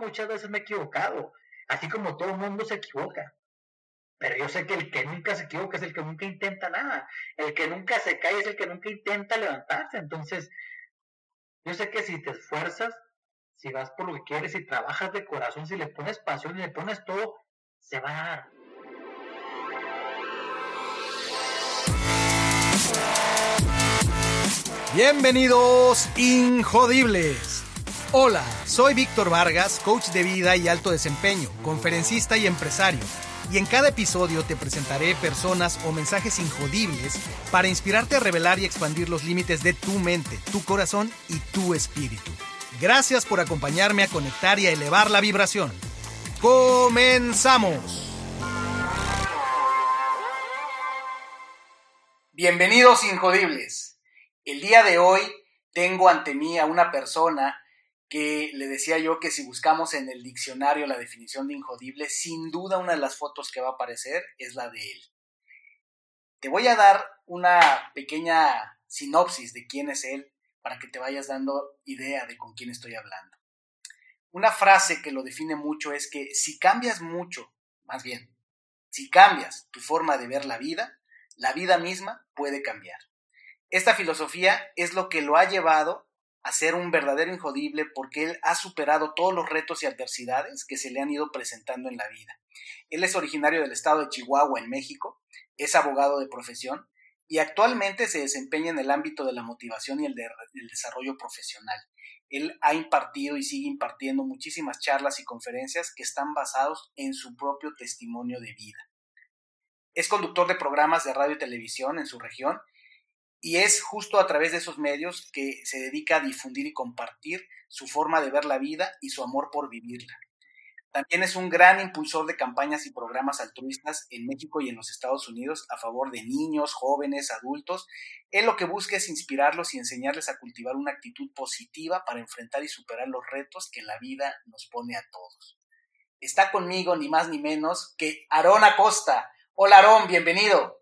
muchas veces me he equivocado, así como todo el mundo se equivoca. Pero yo sé que el que nunca se equivoca es el que nunca intenta nada. El que nunca se cae es el que nunca intenta levantarse. Entonces, yo sé que si te esfuerzas, si vas por lo que quieres, si trabajas de corazón, si le pones pasión y le pones todo, se va a dar. Bienvenidos, Injodibles. Hola, soy Víctor Vargas, coach de vida y alto desempeño, conferencista y empresario y en cada episodio te presentaré personas o mensajes injodibles para inspirarte a revelar y expandir los límites de tu mente, tu corazón y tu espíritu. Gracias por acompañarme a conectar y a elevar la vibración. ¡Comenzamos! Bienvenidos Injodibles. El día de hoy tengo ante mí a una persona que le decía yo que si buscamos en el diccionario la definición de injodible, sin duda una de las fotos que va a aparecer es la de él. Te voy a dar una pequeña sinopsis de quién es él para que te vayas dando idea de con quién estoy hablando. Una frase que lo define mucho es que si cambias mucho, más bien, si cambias tu forma de ver la vida, la vida misma puede cambiar. Esta filosofía es lo que lo ha llevado a ser un verdadero injodible porque él ha superado todos los retos y adversidades que se le han ido presentando en la vida. Él es originario del estado de Chihuahua, en México, es abogado de profesión y actualmente se desempeña en el ámbito de la motivación y el, desarrollo profesional. Él ha impartido y sigue impartiendo muchísimas charlas y conferencias que están basados en su propio testimonio de vida. Es conductor de programas de radio y televisión en su región y es justo a través de esos medios que se dedica a difundir y compartir su forma de ver la vida y su amor por vivirla. También es un gran impulsor de campañas y programas altruistas en México y en los Estados Unidos a favor de niños, jóvenes, adultos. Él lo que busca es inspirarlos y enseñarles a cultivar una actitud positiva para enfrentar y superar los retos que la vida nos pone a todos. Está conmigo ni más ni menos que Aarón Acosta. Hola Aarón, bienvenido.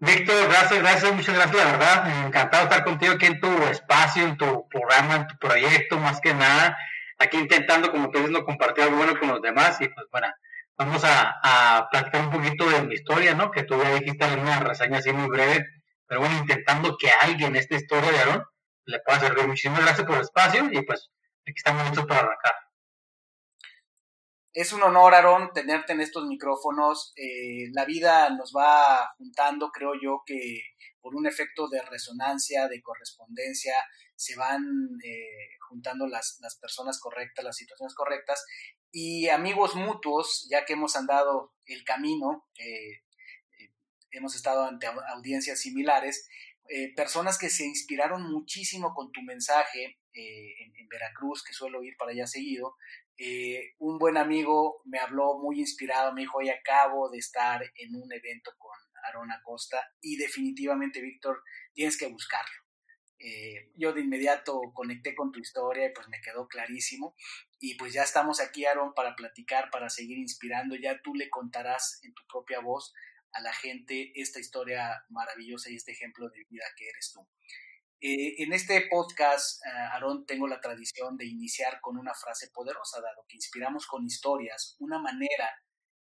Víctor, gracias, gracias, muchas gracias, la verdad. Encantado de estar contigo aquí en tu espacio, en tu programa, en tu proyecto, más que nada. Aquí intentando, como tú dices, no compartir algo bueno con los demás. Y pues bueno, vamos a, a platicar un poquito de mi historia, ¿no? Que tú ya dijiste en una reseña así muy breve. Pero bueno, intentando que alguien esta historia de Aaron le pueda servir. Muchísimas gracias por el espacio y pues aquí estamos listos para arrancar. Es un honor, Aaron, tenerte en estos micrófonos. Eh, la vida nos va juntando, creo yo, que por un efecto de resonancia, de correspondencia, se van eh, juntando las, las, personas correctas, las situaciones correctas. Y amigos mutuos, ya que hemos andado el camino, eh, hemos estado ante audiencias similares, personas que se inspiraron muchísimo con tu mensaje en, en, Veracruz, que suelo ir para allá seguido, eh, un buen amigo me habló muy inspirado, me dijo, hoy acabo de estar en un evento con Aaron Acosta y definitivamente, Víctor, tienes que buscarlo. Eh, yo de inmediato conecté con tu historia y pues me quedó clarísimo. Y pues ya estamos aquí, Aaron, para platicar, para seguir inspirando. Ya tú le contarás en tu propia voz a la gente esta historia maravillosa y este ejemplo de vida que eres tú. Eh, en este podcast, uh, Aarón, tengo la tradición de iniciar con una frase poderosa, dado que inspiramos con historias. Una manera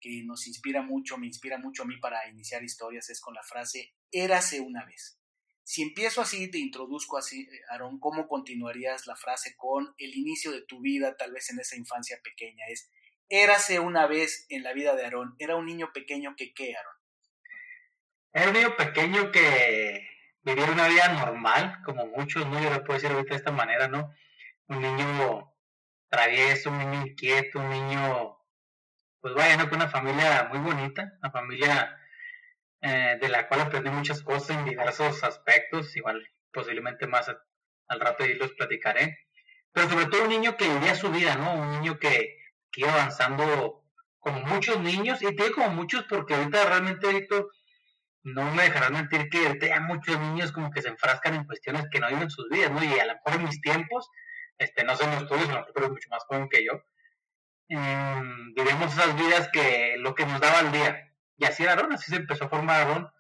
que nos inspira mucho, me inspira mucho a mí para iniciar historias, es con la frase érase una vez. Si empiezo así, te introduzco así, Aarón, ¿cómo continuarías la frase con el inicio de tu vida, tal vez en esa infancia pequeña? Es, érase una vez en la vida de Aarón, era un niño pequeño que qué, Aarón? Era un niño pequeño que vivir una vida normal, como muchos, ¿no? Yo le puedo decir ahorita de esta manera, ¿no? Un niño travieso, un niño inquieto, un niño, pues vaya, ¿no? Con una familia muy bonita, una familia eh, de la cual aprendí muchas cosas en diversos aspectos, igual posiblemente más al rato y los platicaré. Pero sobre todo un niño que vivía su vida, ¿no? Un niño que, que iba avanzando como muchos niños, y te digo como muchos porque ahorita realmente, Víctor, no me dejarás mentir que hay muchos niños como que se enfrascan en cuestiones que no viven sus vidas, ¿no? Y a lo mejor en mis tiempos, este, no son los tuyos, pero mucho más joven que yo, mm, vivimos esas vidas que lo que nos daba el día. Y así era Aaron, así se empezó a formar Aaron,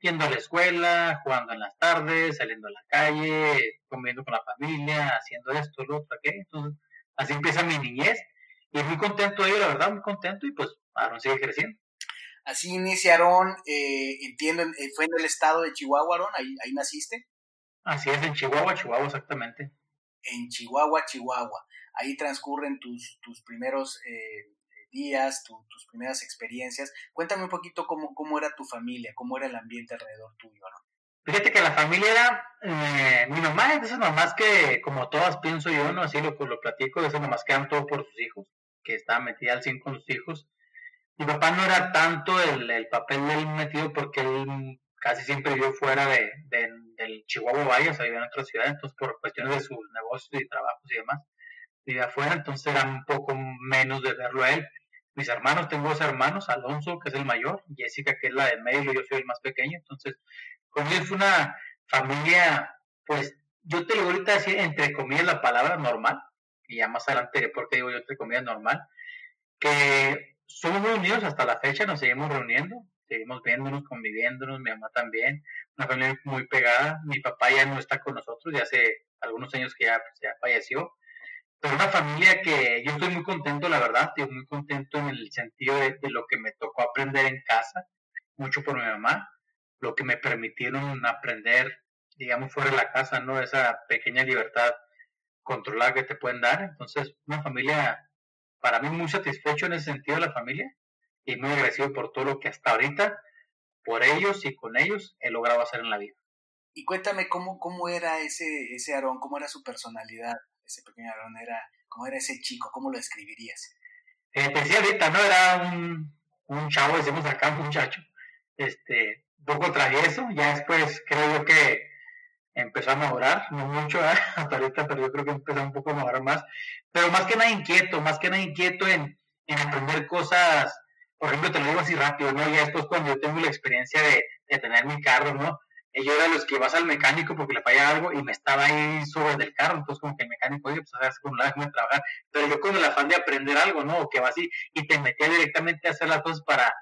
yendo a la escuela, jugando en las tardes, saliendo a la calle, comiendo con la familia, haciendo esto, lo otro, aquello. Entonces, así empieza mi niñez. Y muy contento de ello, la verdad, muy contento y pues Aaron sigue creciendo. Así inicia Aarón, eh, entiendo, eh, fue en el estado de Chihuahua, Aarón, ahí, ahí naciste. Así es, en Chihuahua, Chihuahua exactamente. En Chihuahua, Chihuahua. Ahí transcurren tus, tus primeros eh, días, tus primeras experiencias. Cuéntame un poquito cómo, cómo era tu familia, cómo era el ambiente alrededor tuyo, ¿no? Fíjate que la familia era, eh, mi mamá es de esas mamás que, como todas pienso yo, ¿no? Así lo, lo platico, de esas mamás que dan todo por sus hijos, que estaban metidas al 100 con sus hijos. Mi papá no era tanto el, el papel del metido porque él casi siempre vivió fuera de, del Chihuahua Valle, o sea, vivía en otra ciudad, entonces por cuestiones de sus negocios y trabajos y demás, vivía afuera, entonces era un poco menos de verlo a él. Mis hermanos, tengo dos hermanos, Alonso, que es el mayor, Jessica, que es la del medio, yo soy el más pequeño, entonces con es una familia, pues, yo te lo voy ahorita decir entre comillas la palabra normal, y ya más adelante, porque digo yo entre comillas normal, que somos muy unidos hasta la fecha, nos seguimos reuniendo, seguimos viéndonos, conviviéndonos, mi mamá también, una familia muy pegada, mi papá ya no está con nosotros, ya hace algunos años que ya, pues, ya falleció, pero una familia que yo estoy muy contento, la verdad, estoy muy contento en el sentido de, de, lo que me tocó aprender en casa, mucho por mi mamá, lo que me permitieron aprender, digamos, fuera de la casa, ¿no? Esa pequeña libertad controlada que te pueden dar. Entonces, una familia, para mí muy satisfecho en ese sentido de la familia y muy agradecido por todo lo que hasta ahorita, por ellos y con ellos, he logrado hacer en la vida. Y cuéntame cómo, cómo era ese, ese Aarón, cómo era su personalidad, ese pequeño Aarón, era, cómo era ese chico, cómo lo describirías. Eh, decía ahorita, ¿no? Era un, un chavo, decimos acá, un muchacho, este, poco travieso, ya después creo yo que empezó a mejorar, no mucho ¿eh? hasta ahorita, pero yo creo que empezó un poco a mejorar más, pero más que nada inquieto, más que nada inquieto en, en aprender cosas, por ejemplo, te lo digo así rápido, ¿no? Ya después cuando yo tengo la experiencia de, de tener mi carro, ¿no? Yo era de los que vas al mecánico porque le falla algo y me estaba ahí sobre del carro, entonces como que el mecánico, oye, pues sabes como la déjame trabajar, pero yo con el afán de aprender algo, ¿no? O que va así, y te metía directamente a hacer las cosas para,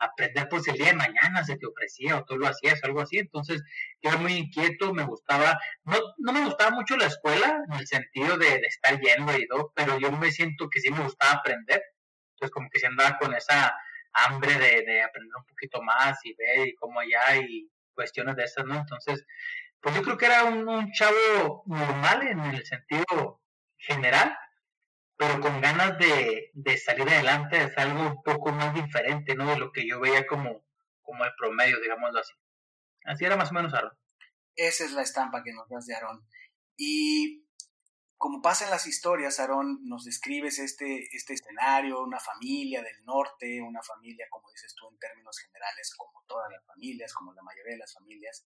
aprender pues el día de mañana se te ofrecía o tú lo hacías, algo así. Entonces yo era muy inquieto, me gustaba, no, no me gustaba mucho la escuela en el sentido de, estar yendo y todo, pero yo me siento que sí me gustaba aprender. Entonces como que se andaba con esa hambre de, de aprender un poquito más y ver y cómo allá y cuestiones de esas, ¿no? Entonces, pues yo creo que era un, un chavo normal en el sentido general, pero con ganas de, de, salir adelante, es algo un poco más diferente, ¿no? De lo que yo veía como, como el promedio, digámoslo así. Así era más o menos Aaron. Esa es la estampa que nos das de Aarón. Y como pasa en las historias, Aarón, nos describes este, este escenario, una familia del norte, una familia, como dices tú, en términos generales, como todas las familias, como la mayoría de las familias,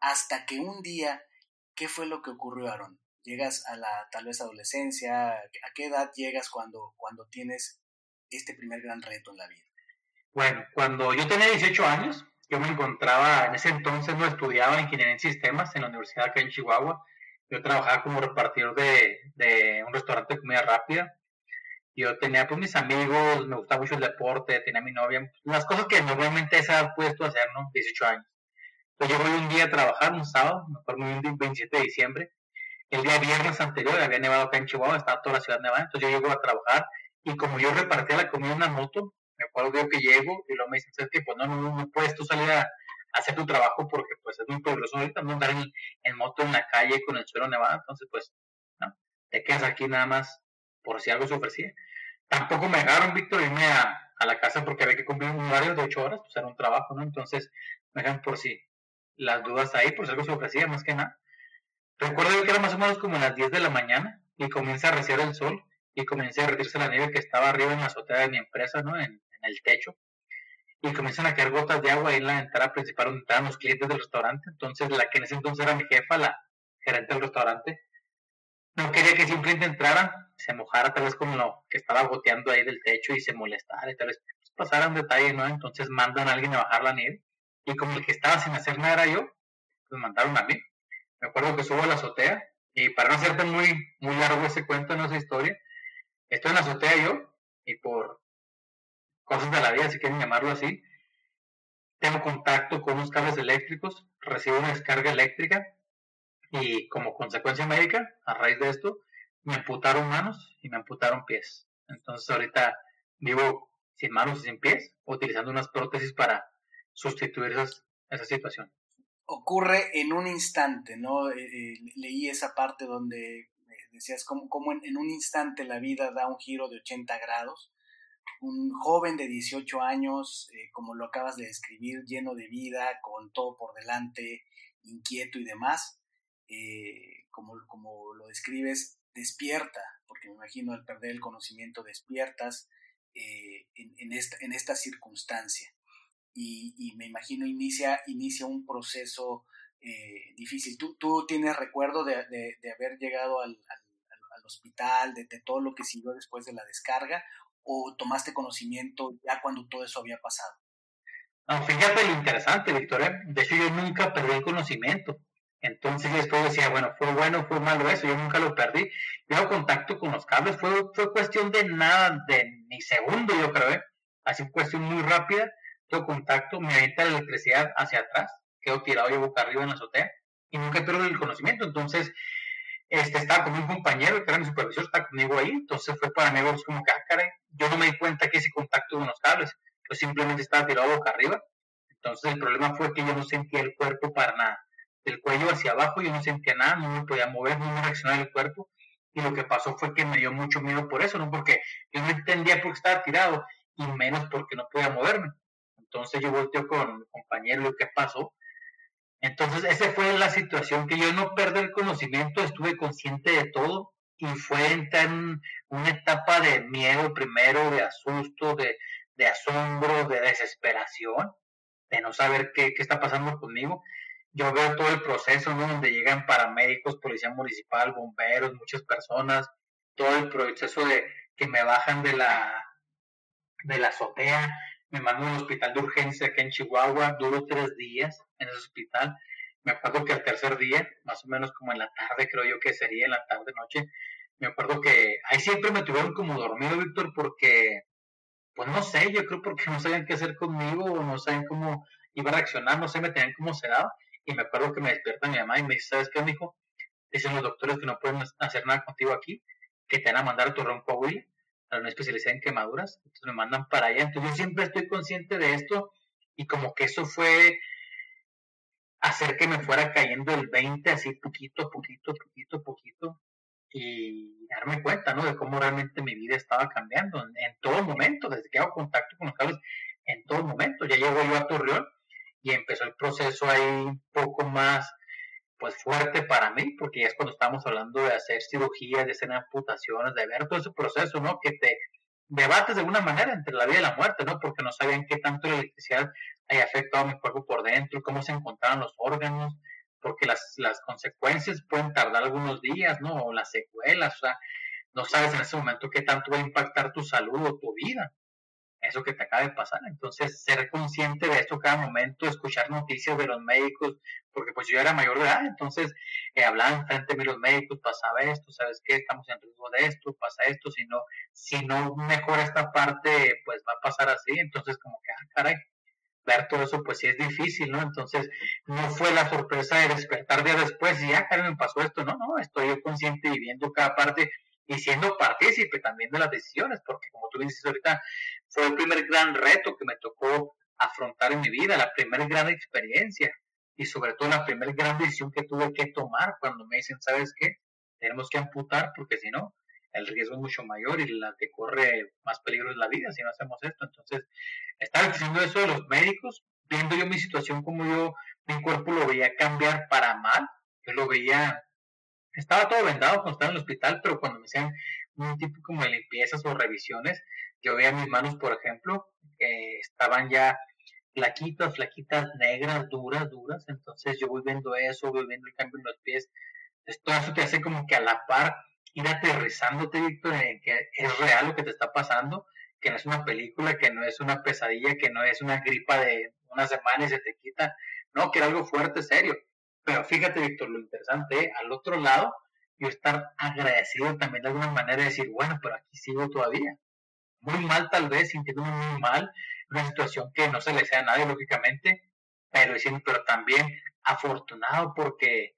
hasta que un día, ¿qué fue lo que ocurrió, Aarón? Llegas a la tal vez adolescencia, ¿a qué edad llegas cuando, cuando tienes este primer gran reto en la vida? Bueno, cuando yo tenía 18 años, yo me encontraba, en ese entonces no estudiaba ingeniería en sistemas en la universidad acá en Chihuahua, yo trabajaba como repartidor de, de un restaurante de comida rápida, yo tenía pues mis amigos, me gustaba mucho el deporte, tenía mi novia, las cosas que normalmente esa puesto a hacer, ¿no? 18 años. Entonces yo voy un día a trabajar, un sábado, me acuerdo bien, 27 de diciembre, el día viernes anterior había nevado acá en Chihuahua, estaba toda la ciudad nevada, entonces yo llego a trabajar y como yo repartía la comida en una moto, me acuerdo que llego y luego me dicen, ¿sabes qué? Pues no, no, no puedes tú salir a, hacer tu trabajo porque pues es muy peligroso ahorita no andar en, moto en la calle con el suelo nevado, entonces pues, no, te quedas aquí nada más por si algo se ofrecía. Tampoco me dejaron, Víctor, irme a, a la casa porque había que cumplir un horario de ocho horas, pues era un trabajo, ¿no? Entonces me dejan por si las dudas ahí, por si algo se ofrecía, más que nada. Recuerdo que era más o menos como las 10 de la mañana y comienza a reciar el sol y comienza a derretirse la nieve que estaba arriba en la azotea de mi empresa, ¿no? En, el techo. Y comienzan a caer gotas de agua ahí en la entrada principal donde estaban los clientes del restaurante. Entonces, la que en ese entonces era mi jefa, la gerente del restaurante, no quería que simplemente entraran, se mojara tal vez con lo que estaba goteando ahí del techo y se molestara y tal vez pues, pasara un detalle, ¿no? Entonces mandan a alguien a bajar la nieve. Y como el que estaba sin hacer nada era yo, pues mandaron a mí me acuerdo que subo a la azotea y para no hacerte muy, muy largo ese cuento, no esa historia, estoy en la azotea yo y por cosas de la vida, si quieren llamarlo así, tengo contacto con unos cables eléctricos, recibo una descarga eléctrica y como consecuencia médica, a raíz de esto, me amputaron manos y me amputaron pies. Entonces ahorita vivo sin manos y sin pies, utilizando unas prótesis para sustituir esa situación. Ocurre en un instante, ¿no? Eh, eh, leí esa parte donde eh, decías cómo, en, un instante la vida da un giro de 80 grados. Un joven de 18 años, como lo acabas de describir, lleno de vida, con todo por delante, inquieto y demás, como, como lo describes, despierta, porque me imagino al perder el conocimiento despiertas en, esta, en esta circunstancia y, me imagino inicia, inicia un proceso eh, difícil. ¿Tú, ¿Tú, tienes recuerdo de, haber llegado al, hospital, de, todo lo que siguió después de la descarga, o tomaste conocimiento ya cuando todo eso había pasado? No, fíjate lo interesante, Víctor. ¿eh? De hecho, yo nunca perdí el conocimiento. Entonces después decía, bueno, fue bueno, fue malo eso, yo nunca lo perdí. Yo contacto con los cables, fue, fue cuestión de nada, de ni segundo, yo creo, ¿eh? Así cuestión muy rápida contacto, me avienta la electricidad hacia atrás, quedo tirado yo boca arriba en la azotea y nunca pierdo el conocimiento. Entonces, este, estaba con un compañero que era mi supervisor, está conmigo ahí, entonces fue para mí como que, ah, yo no me di cuenta que ese contacto con los cables, yo simplemente estaba tirado boca arriba. Entonces el problema fue que yo no sentía el cuerpo para nada. Del cuello hacia abajo yo no sentía nada, no me podía mover, no me reaccionaba el cuerpo. Y lo que pasó fue que me dio mucho miedo por eso, no porque yo no entendía por qué estaba tirado y menos porque no podía moverme. Entonces yo volteo con mi compañero que pasó. Entonces esa fue la situación que yo no perdí el conocimiento, estuve consciente de todo y fue en una etapa de miedo primero, de asusto, de, asombro, de desesperación, de no saber qué, está pasando conmigo. Yo veo todo el proceso, ¿no? Donde llegan paramédicos, policía municipal, bomberos, muchas personas, todo el proceso de que me bajan de la, de la azotea, me mandó a un hospital de urgencia acá en Chihuahua, duró tres días en ese hospital. Me acuerdo que al tercer día, más o menos como en la tarde, creo yo que sería en la tarde, noche, me acuerdo que ahí siempre me tuvieron como dormido, Víctor, porque, pues no sé, yo creo porque no sabían qué hacer conmigo, o no sabían cómo iba a reaccionar, no sé, me tenían como sedado. Y me acuerdo que me despierta mi mamá y me dice, ¿sabes qué, mijo? Dicen los doctores que no pueden hacer nada contigo aquí, que te van a mandar tu ronco a una especializada en quemaduras, entonces me mandan para allá. Entonces yo siempre estoy consciente de esto y como que eso fue hacer que me fuera cayendo el 20 así poquito, poquito, poquito, poquito y darme cuenta, ¿no? De cómo realmente mi vida estaba cambiando en, en todo momento, desde que hago contacto con los cables, en todo momento. Ya llego yo a Torreón y empezó el proceso ahí un poco más pues fuerte para mí, porque ya es cuando estamos hablando de hacer cirugías, de hacer amputaciones, de ver todo ese proceso, ¿no? Que te debates de alguna manera entre la vida y la muerte, ¿no? Porque no sabían qué tanto la electricidad haya afectado a mi cuerpo por dentro, cómo se encontraban los órganos, porque las, las consecuencias pueden tardar algunos días, ¿no? O las secuelas, o sea, no sabes en ese momento qué tanto va a impactar tu salud o tu vida eso que te acaba de pasar. Entonces, ser consciente de esto cada momento, escuchar noticias de los médicos, porque pues yo era mayor de edad, entonces eh, hablaban frente mí los médicos, pasaba esto, ¿sabes qué? Estamos en riesgo de esto, pasa esto, si no, si no mejora esta parte, pues va a pasar así, entonces como que, ah, caray, ver todo eso, pues sí es difícil, ¿no? Entonces, no fue la sorpresa de despertar día después y ya, ah, caray, me pasó esto, no, no, estoy yo consciente y viendo cada parte y siendo partícipe también de las decisiones, porque como tú dices ahorita, fue el primer gran reto que me tocó afrontar en mi vida, la primera gran experiencia y sobre todo la primera gran decisión que tuve que tomar cuando me dicen, ¿sabes qué? Tenemos que amputar porque si no, el riesgo es mucho mayor y la que corre más peligro es la vida si no hacemos esto. Entonces, estaba diciendo eso de los médicos, viendo yo mi situación como yo, mi cuerpo lo veía cambiar para mal, yo lo veía estaba todo vendado cuando estaba en el hospital, pero cuando me hacían un tipo como de limpiezas o revisiones, yo veía mis manos, por ejemplo, que estaban ya flaquitas, flaquitas, negras, duras, duras. Entonces yo voy viendo eso, voy viendo el cambio en los pies. Entonces, todo eso te hace como que a la par ir aterrizándote, Víctor, en que es real lo que te está pasando, que no es una película, que no es una pesadilla, que no es una gripa de una semana y se te quita. No, que era algo fuerte, serio. Pero fíjate, Víctor, lo interesante, al otro lado, yo estar agradecido también de alguna manera, decir, bueno, pero aquí sigo todavía. Muy mal tal vez, sintiéndome muy mal, una situación que no se le sea a nadie, lógicamente, pero pero también afortunado porque,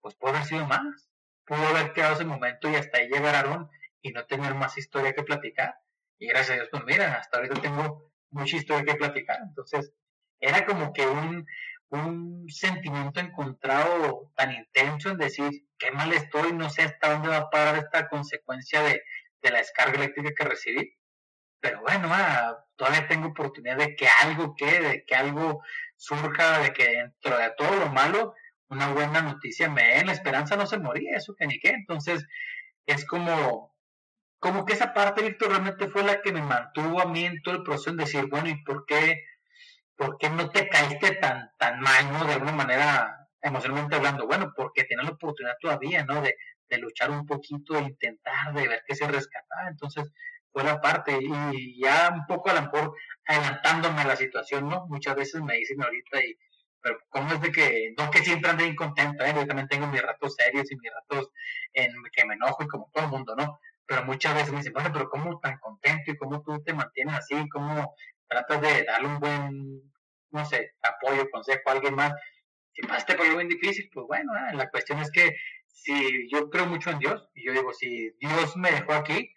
pues pudo haber sido más. Pudo haber quedado ese momento y hasta ahí llegaron y no tener más historia que platicar. Y gracias a Dios, pues mira, hasta ahorita tengo mucha historia que platicar. Entonces, era como que un, un sentimiento encontrado tan intenso en decir, qué mal estoy, no sé hasta dónde va a parar esta consecuencia de, de la descarga eléctrica que recibí. Pero bueno, ah, todavía tengo oportunidad de que algo quede, de que algo surja, de que dentro de todo lo malo, una buena noticia me den. La esperanza no se moría, eso que ni qué. Entonces, es como, como que esa parte, Víctor, realmente fue la que me mantuvo a mí en todo el proceso en decir, bueno, ¿y por qué, por qué no te caíste tan, tan mal, ¿no? De alguna manera, emocionalmente hablando, bueno, porque tienes la oportunidad todavía, ¿no? De, de luchar un poquito, de intentar, de ver qué se rescataba. Entonces, fue la parte, y ya un poco a lo mejor adelantándome a la situación, ¿no? Muchas veces me dicen ahorita, y, pero ¿cómo es de que, no que siempre ande incontento, ¿eh? Yo también tengo mis ratos serios y mis ratos en que me enojo y como todo el mundo, ¿no? Pero muchas veces me dicen, bueno, pero ¿cómo tan contento y cómo tú te mantienes así? ¿Cómo tratas de darle un buen, no sé, apoyo, consejo a alguien más? Si pasaste por algo bien difícil, pues bueno, ¿eh? la cuestión es que si yo creo mucho en Dios, y yo digo, si Dios me dejó aquí,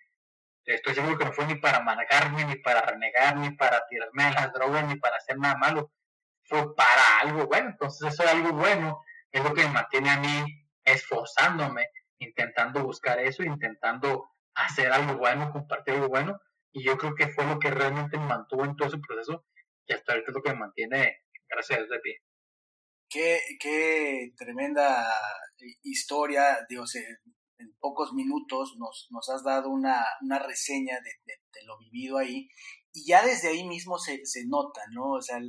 estoy seguro que no fue ni para amargarme, ni para renegar, ni para tirarme a las drogas, ni para hacer nada malo. Fue para algo bueno. Entonces eso es algo bueno, es lo que me mantiene a mí esforzándome, intentando buscar eso, intentando hacer algo bueno, compartir algo bueno. Y yo creo que fue lo que realmente me mantuvo en todo ese proceso y hasta ahorita es lo que me mantiene, gracias a Dios, de pie. Qué, qué tremenda historia, Dios, en pocos minutos nos, has dado una, reseña de, lo vivido ahí y ya desde ahí mismo se, nota, ¿no? O sea,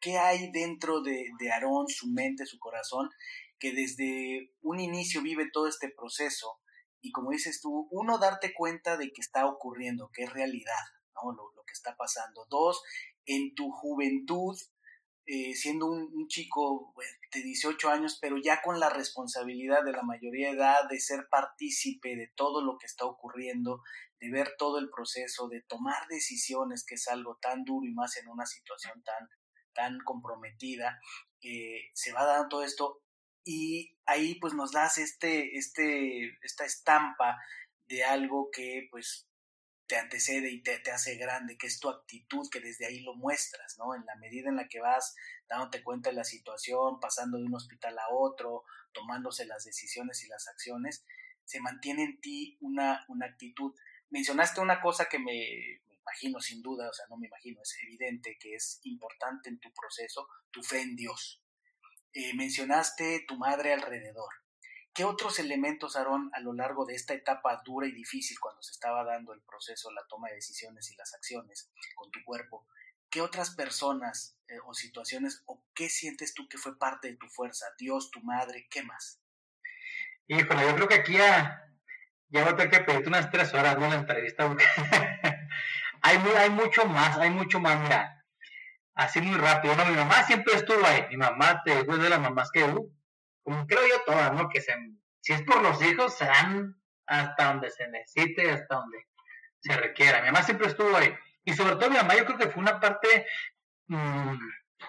qué hay dentro de, Aarón, su mente, su corazón, que desde un inicio vive todo este proceso y como dices tú, uno, darte cuenta de que está ocurriendo, que es realidad, ¿no? Lo que está pasando. Dos, en tu juventud, eh, siendo un, chico de 18 años, pero ya con la responsabilidad de la mayoría de edad, de ser partícipe de todo lo que está ocurriendo, de ver todo el proceso, de tomar decisiones, que es algo tan duro y más en una situación tan, tan comprometida, eh, se va dando todo esto y ahí pues nos das este, este, esta estampa de algo que pues te antecede y te, te, hace grande, que es tu actitud, que desde ahí lo muestras, ¿no? En la medida en la que vas dándote cuenta de la situación, pasando de un hospital a otro, tomándose las decisiones y las acciones, se mantiene en ti una, una actitud. Mencionaste una cosa que me, imagino sin duda, o sea, no me imagino, es evidente que es importante en tu proceso, tu fe en Dios. Eh, mencionaste tu madre alrededor. ¿Qué otros elementos, Aarón, a lo largo de esta etapa dura y difícil cuando se estaba dando el proceso, la toma de decisiones y las acciones con tu cuerpo, qué otras personas eh, o situaciones o qué sientes tú que fue parte de tu fuerza? Dios, tu madre, ¿qué más? Híjole, yo creo que aquí ya, ya voy a tener que pedirte unas tres horas ¿no? la entrevista porque hay, hay mucho más, hay mucho más, mira, así muy rápido, ¿no? Mi mamá siempre estuvo ahí, mi mamá, después de las mamás que hubo, como creo yo todas, ¿no? Que se, si es por los hijos, serán hasta donde se necesite, hasta donde se requiera. Mi mamá siempre estuvo ahí. Y sobre todo mi mamá, yo creo que fue una parte mmm,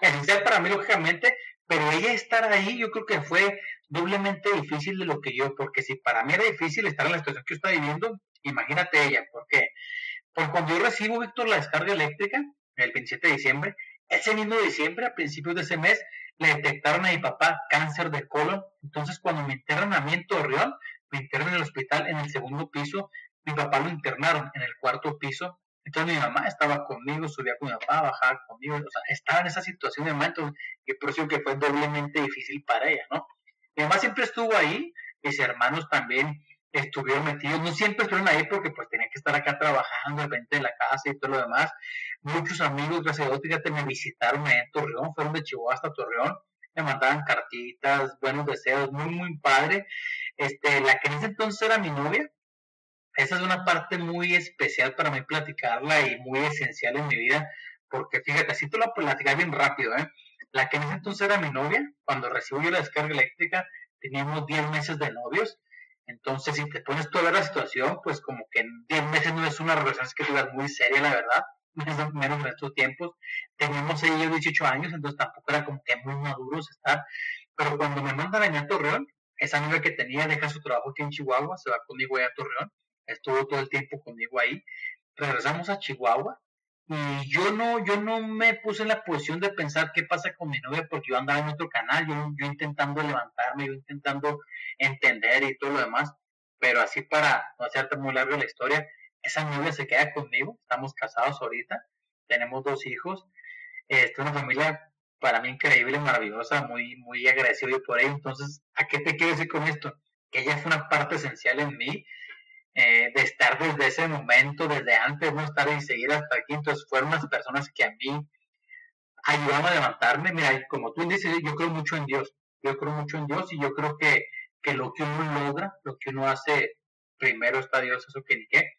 esencial para mí, lógicamente, pero ella estar ahí, yo creo que fue doblemente difícil de lo que yo, porque si para mí era difícil estar en la situación que yo estaba viviendo, imagínate ella, ¿por qué? Porque cuando yo recibo, Víctor, la descarga eléctrica, el 27 de diciembre, ese mismo diciembre, a principios de ese mes, le detectaron a mi papá cáncer de colon. Entonces, cuando me internan a mí en Torreón, me internan en el hospital en el segundo piso, mi papá lo internaron en el cuarto piso. Entonces mi mamá estaba conmigo, subía con mi papá, bajaba conmigo, o sea, estaba en esa situación de momento, y por eso que fue doblemente difícil para ella, ¿no? Mi mamá siempre estuvo ahí, mis hermanos también estuvieron metidos, no siempre estuvieron ahí porque pues tenían que estar acá trabajando, de repente de la casa y todo lo demás, muchos amigos, gracias a Dios, fíjate, me visitaron en Torreón, fueron de Chihuahua hasta Torreón, me mandaban cartitas, buenos deseos, muy, muy padre. Este, la que en ese entonces era mi novia, esa es una parte muy especial para mí platicarla y muy esencial en mi vida, porque fíjate, así te lo platicar bien rápido, ¿eh? La que en ese entonces era mi novia, cuando recibo la descarga eléctrica, teníamos 10 meses de novios, entonces si te pones tú a ver la situación, pues como que en 10 meses no es una relación que tuviera muy seria, la verdad, menos en estos tiempos. Teníamos ellos 18 años, entonces tampoco era como que muy maduros estar. Pero cuando me mandan a Torreón, esa amiga que tenía deja su trabajo aquí en Chihuahua, se va conmigo a Torreón, estuvo todo el tiempo conmigo ahí. Regresamos a Chihuahua y yo no, yo no me puse en la posición de pensar qué pasa con mi novia porque yo andaba en otro canal, yo, yo intentando levantarme, yo intentando entender y todo lo demás, pero así para no hacerte muy larga la historia, esa novia se queda conmigo, estamos casados ahorita, tenemos dos hijos, es una familia para mí increíble, maravillosa, muy, muy agradecido por ello. Entonces, ¿a qué te quiero decir con esto? Que ella fue una parte esencial en mí, eh, de estar desde ese momento, desde antes, no estar y seguir hasta aquí. Entonces, fueron las personas que a mí ayudaron a levantarme. Mira, como tú dices, yo creo mucho en Dios. Yo creo mucho en Dios y yo creo que, que lo que uno logra, lo que uno hace, primero está Dios, eso que ni qué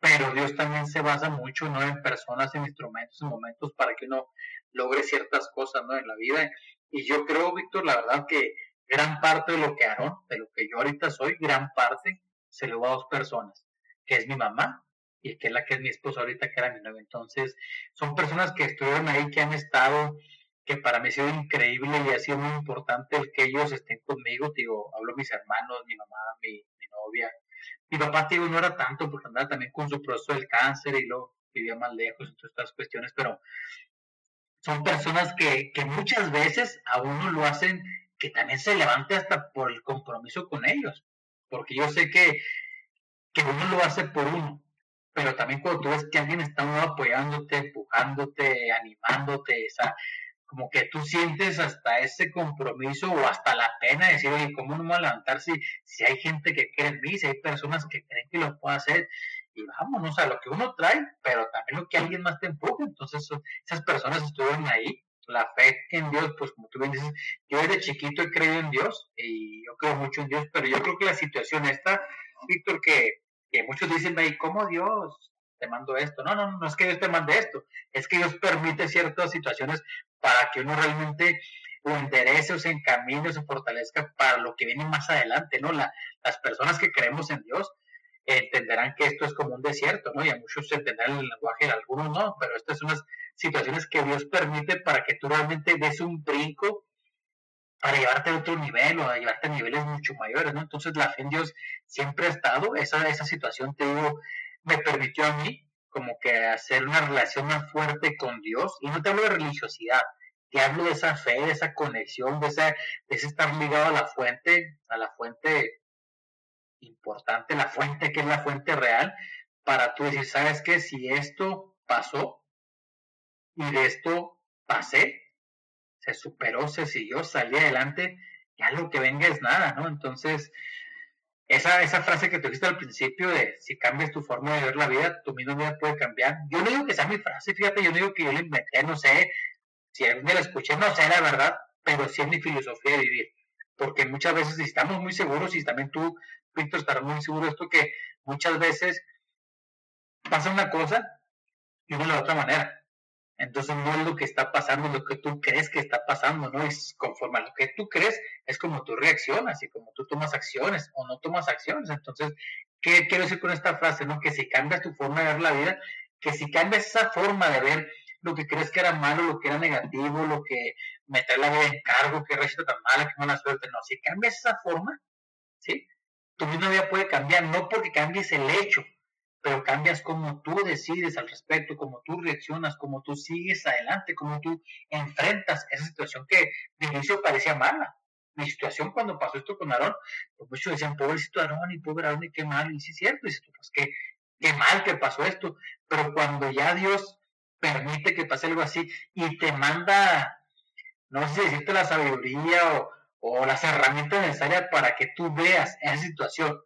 pero Dios también se basa mucho no en personas, en instrumentos, en momentos para que uno logre ciertas cosas ¿no? en la vida. Y yo creo, Víctor, la verdad que gran parte de lo que Aarón, de lo que yo ahorita soy, gran parte se lo va a dos personas, que es mi mamá y que es la que es mi esposa ahorita, que era mi novia. Entonces, son personas que estuvieron ahí, que han estado, que para mí ha sido increíble y ha sido muy importante el que ellos estén conmigo. Digo, hablo mis hermanos, mi mamá, mi, novia, mi papá, digo, no era tanto porque andaba también con su proceso del cáncer y lo vivía más lejos y todas estas cuestiones, pero son personas que, que muchas veces a uno lo hacen que también se levante hasta por el compromiso con ellos, porque yo sé que, que uno lo hace por uno, pero también cuando tú ves que alguien está apoyándote, empujándote, animándote, esa, como que tú sientes hasta ese compromiso o hasta la pena de decir, oye, ¿cómo no me voy a levantar si, si hay gente que cree en mí, si hay personas que creen que lo puedo hacer? Y vamos, o lo que uno trae, pero también lo que alguien más te empuje. Entonces, esas personas estuvieron ahí. La fe en Dios, pues como tú bien dices, yo desde chiquito he creído en Dios y yo creo mucho en Dios, pero yo creo que la situación esta, Víctor, que, que muchos dicen, ¿cómo Dios? te mando esto. No, no, no es que Dios te mande esto, es que Dios permite ciertas situaciones para que uno realmente o enderece o se encamine o se fortalezca para lo que viene más adelante, ¿no? La, las personas que creemos en Dios entenderán que esto es como un desierto, ¿no? Y a muchos entenderán el lenguaje, algunos no, pero estas son unas situaciones que Dios permite para que tú realmente des un brinco para llevarte a otro nivel o a llevarte a niveles mucho mayores, ¿no? Entonces la fe en Dios siempre ha estado, esa, esa situación, te digo, me permitió a mí como que hacer una relación más fuerte con Dios. Y no te hablo de religiosidad, te hablo de esa fe, de esa conexión, de ese, de ese estar ligado a la fuente, a la fuente importante, la fuente que es la fuente real, para tú decir, ¿sabes qué? Si esto pasó y de esto pasé, se superó, se siguió, salí adelante, ya lo que venga es nada, ¿no? Entonces, esa, esa frase que te dijiste al principio de si cambias tu forma de ver la vida, tu misma vida puede cambiar. Yo no digo que sea mi frase, fíjate, yo no digo que yo la inventé, no sé si algún día la escuché, no sé la verdad, pero sí es mi filosofía de vivir. Porque muchas veces si estamos muy seguros, y también tú, Víctor, estarás muy seguro de esto, que muchas veces pasa una cosa y uno de otra manera. Entonces no es lo que está pasando, lo que tú crees que está pasando, ¿no? Es conforme a lo que tú crees, es como tú reaccionas y como tú tomas acciones o no tomas acciones. Entonces, ¿qué quiero decir con esta frase, no? Que si cambias tu forma de ver la vida, que si cambias esa forma de ver lo que crees que era malo, lo que era negativo, lo que meter la vida en cargo, que receta tan mala, que mala suerte, no. Si cambias esa forma, ¿sí? Tu misma vida puede cambiar, no porque cambies el hecho, pero cambias como tú decides al respecto, como tú reaccionas, como tú sigues adelante, como tú enfrentas esa situación que de inicio parecía mala. Mi situación cuando pasó esto con Aarón, pues muchos decían, pobrecito Aarón y pobre Aarón y qué mal, y sí es cierto, y dices pues qué, qué mal que pasó esto, pero cuando ya Dios permite que pase algo así y te manda, no sé si decirte la sabiduría o, o las herramientas necesarias para que tú veas esa situación,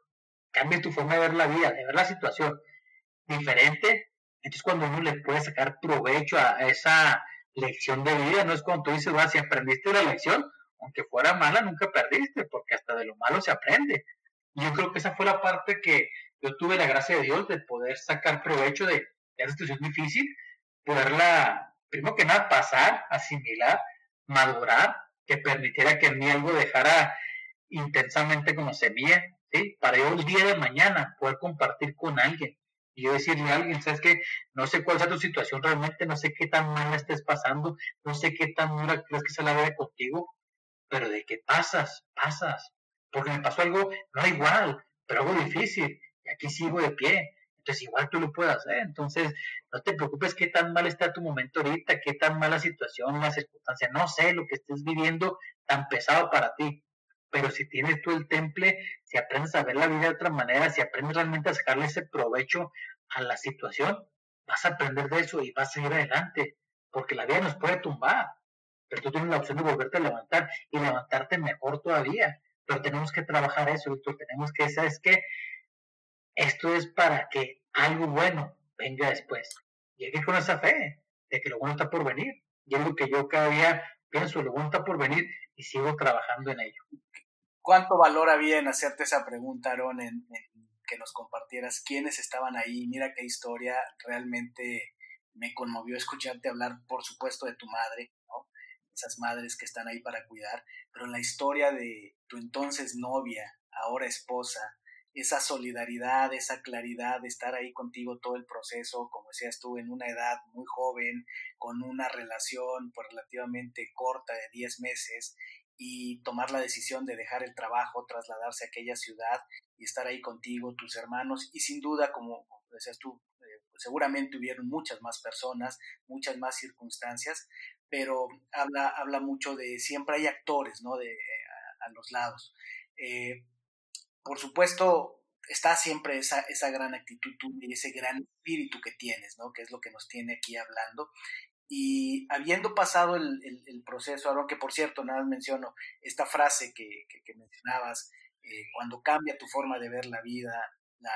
cambie tu forma de ver la vida, de ver la situación diferente. Entonces, cuando uno le puede sacar provecho a esa lección de vida, no es cuando tú dices, si aprendiste la lección, aunque fuera mala, nunca perdiste, porque hasta de lo malo se aprende. Y yo creo que esa fue la parte que yo tuve la gracia de Dios de poder sacar provecho de, esa situación difícil, poderla, primero que nada, pasar, asimilar, madurar, que permitiera que en mí algo dejara intensamente como semilla para yo el día de mañana poder compartir con alguien y yo decirle a alguien, ¿sabes qué? No sé cuál sea tu situación realmente, no sé qué tan mal estés pasando, no sé qué tan dura crees que sea la vida contigo, pero de qué pasas, pasas. Porque me pasó algo, no igual, pero algo difícil. y aquí sigo de pie. Entonces igual tú lo puedes hacer. Entonces no te preocupes qué tan mal está tu momento ahorita, qué tan mala situación, la circunstancia, no sé lo que estés viviendo tan pesado para ti. Pero si tienes tú el temple, si aprendes a ver la vida de otra manera, si aprendes realmente a sacarle ese provecho a la situación, vas a aprender de eso y vas a ir adelante, porque la vida nos puede tumbar, pero tú tienes la opción de volverte a levantar y levantarte mejor todavía. Pero tenemos que trabajar eso, Víctor, tenemos que, ¿sabes qué? Esto es para que algo bueno venga después. Y hay con esa fe de que lo bueno está por venir. Y es lo que yo cada día pienso, lo bueno está por venir y sigo trabajando en ello. ¿Cuánto valor había en hacerte esa pregunta, Aaron, en, que nos compartieras quiénes estaban ahí? Mira qué historia, realmente me conmovió escucharte hablar, por supuesto, de tu madre, ¿no? Esas madres que están ahí para cuidar, pero la historia de tu entonces novia, ahora esposa, esa solidaridad, esa claridad de estar ahí contigo todo el proceso, como decías tú, en una edad muy joven, con una relación pues, relativamente corta de 10 meses y tomar la decisión de dejar el trabajo, trasladarse a aquella ciudad y estar ahí contigo, tus hermanos y sin duda, como decías tú, eh, seguramente hubieron muchas más personas, muchas más circunstancias, pero habla, habla mucho de siempre hay actores, ¿no? De, a, los lados. Eh, por supuesto, está siempre esa, esa gran actitud y ese gran espíritu que tienes, ¿no? Que es lo que nos tiene aquí hablando. Y habiendo pasado el, el, proceso, Aaron, que por cierto, nada menciono esta frase que, que, mencionabas, eh, cuando cambia tu forma de ver la vida, la,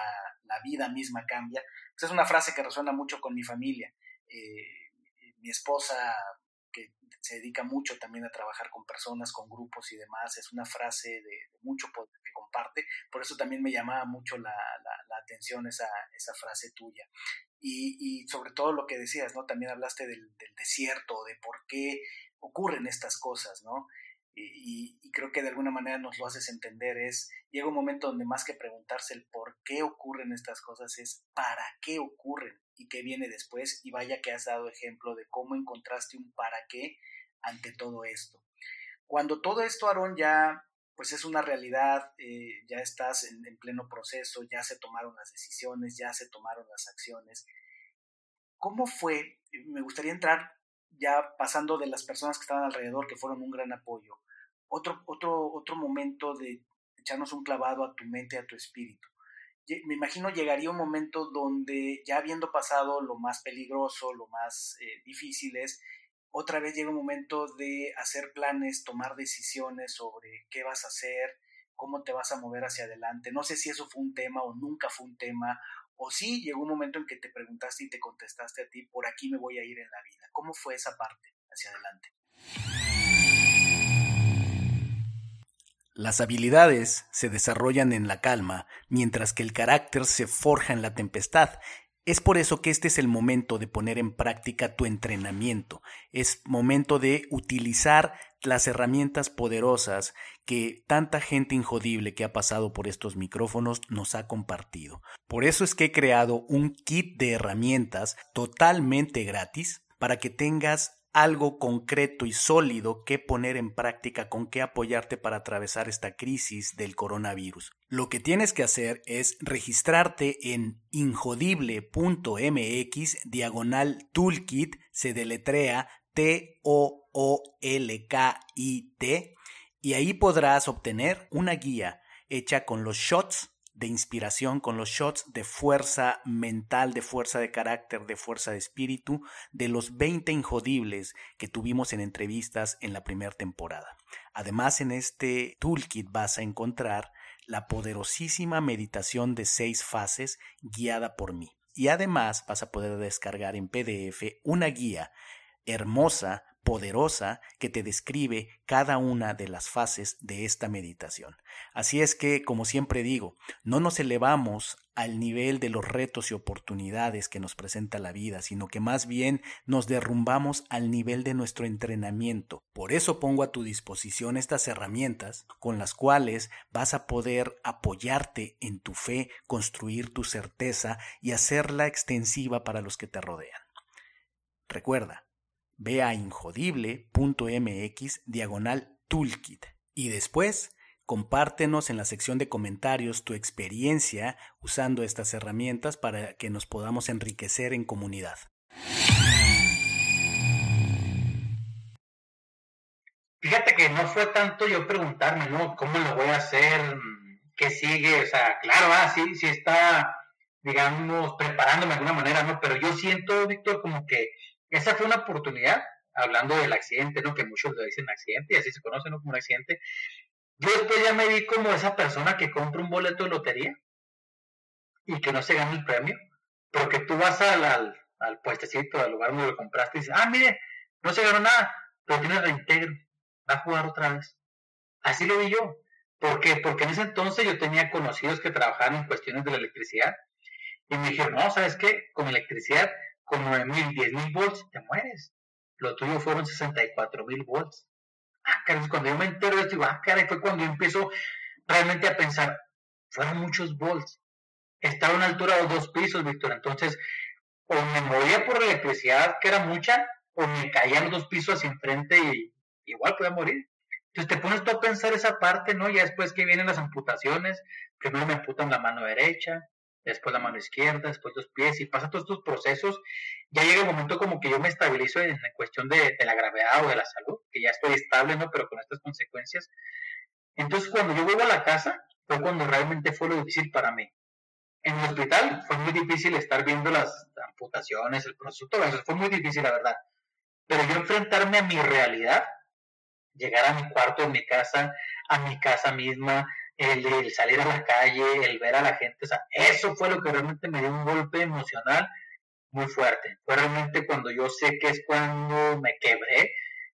la, vida misma cambia, pues es una frase que resuena mucho con mi familia. Eh, mi esposa, se dedica mucho también a trabajar con personas, con grupos y demás, es una frase de, mucho poder que comparte, por eso también me llamaba mucho la, la, atención esa, esa frase tuya. Y, y, sobre todo lo que decías, ¿no? También hablaste del, del desierto, de por qué ocurren estas cosas, ¿no? Y, y, creo que de alguna manera nos lo haces entender, es, llega un momento donde más que preguntarse el por qué ocurren estas cosas, es para qué ocurren y qué viene después, y vaya que has dado ejemplo de cómo encontraste un para qué ante todo esto. Cuando todo esto, Aarón, ya pues es una realidad, eh, ya estás en, pleno proceso, ya se tomaron las decisiones, ya se tomaron las acciones. ¿Cómo fue? Me gustaría entrar ya pasando de las personas que estaban alrededor, que fueron un gran apoyo. Otro, otro, otro momento de echarnos un clavado a tu mente, a tu espíritu. Me imagino llegaría un momento donde ya habiendo pasado lo más peligroso, lo más eh, difícil es otra vez llega un momento de hacer planes, tomar decisiones sobre qué vas a hacer, cómo te vas a mover hacia adelante. No sé si eso fue un tema o nunca fue un tema, o si llegó un momento en que te preguntaste y te contestaste a ti, por aquí me voy a ir en la vida. ¿Cómo fue esa parte hacia adelante? Las habilidades se desarrollan en la calma, mientras que el carácter se forja en la tempestad, es por eso que este es el momento de poner en práctica tu entrenamiento. Es momento de utilizar las herramientas poderosas que tanta gente injodible que ha pasado por estos micrófonos nos ha compartido. Por eso es que he creado un kit de herramientas totalmente gratis para que tengas algo concreto y sólido que poner en práctica, con qué apoyarte para atravesar esta crisis del coronavirus. Lo que tienes que hacer es registrarte en injodible.mx diagonal toolkit, se deletrea T-O-O-L-K-I-T, y ahí podrás obtener una guía hecha con los shots de inspiración, con los shots de fuerza mental, de fuerza de carácter, de fuerza de espíritu, de los 20 injodibles que tuvimos en entrevistas en la primera temporada. Además, en este toolkit vas a encontrar la poderosísima meditación de seis fases guiada por mí. Y además vas a poder descargar en PDF una guía hermosa poderosa que te describe cada una de las fases de esta meditación. Así es que, como siempre digo, no nos elevamos al nivel de los retos y oportunidades que nos presenta la vida, sino que más bien nos derrumbamos al nivel de nuestro entrenamiento. Por eso pongo a tu disposición estas herramientas con las cuales vas a poder apoyarte en tu fe, construir tu certeza y hacerla extensiva para los que te rodean. Recuerda, Ve a injodible.mx diagonal toolkit y después Compártenos en la sección de comentarios tu experiencia usando estas herramientas para que nos podamos enriquecer en comunidad. Fíjate que no fue tanto yo preguntarme, ¿no? ¿Cómo lo voy a hacer? ¿Qué sigue? O sea, claro, ah, sí, sí está, digamos, preparándome de alguna manera, ¿no? Pero yo siento, Víctor, como que esa fue una oportunidad, hablando del accidente, ¿no? Que muchos le dicen accidente y así se conoce, ¿no? Como un accidente. Yo después ya me vi como esa persona que compra un boleto de lotería y que no se gana el premio, pero que tú vas al, al, al puestecito, al lugar donde lo compraste y dices, ah, mire, no se ganó nada, pero tiene reintegro, va a jugar otra vez. Así lo vi yo. ¿Por qué? Porque en ese entonces yo tenía conocidos que trabajaban en cuestiones de la electricidad y me dijeron, no, ¿sabes qué? Con electricidad, con 9 mil, 10 mil volts, te mueres. Lo tuyo fueron 64 mil volts. Ah, caray, cuando yo me entero de esto, digo, ah, caray, fue cuando yo empiezo realmente a pensar, fueron muchos volts. Estaba a una altura de dos pisos, Víctor. Entonces, o me movía por electricidad, que era mucha, o me caían los dos pisos hacia enfrente y igual podía morir. Entonces te pones tú a pensar esa parte, ¿no? Ya después que vienen las amputaciones, primero me amputan la mano derecha, después la mano izquierda, después los pies, y pasa todos estos procesos, ya llega el momento como que yo me estabilizo en, cuestión de, la gravedad o de la salud, que ya estoy estable, ¿no? Pero con estas consecuencias. Entonces cuando yo vuelvo a la casa, fue cuando realmente fue lo difícil para mí. En el hospital fue muy difícil estar viendo las amputaciones, el proceso, todo eso, fue muy difícil, la verdad. Pero yo enfrentarme a mi realidad, llegar a mi cuarto de mi casa, a mi casa misma, el, salir a la calle, el ver a la gente, o sea, eso fue lo que realmente me dio un golpe emocional muy fuerte. Fue realmente cuando yo sé que es cuando me quebré,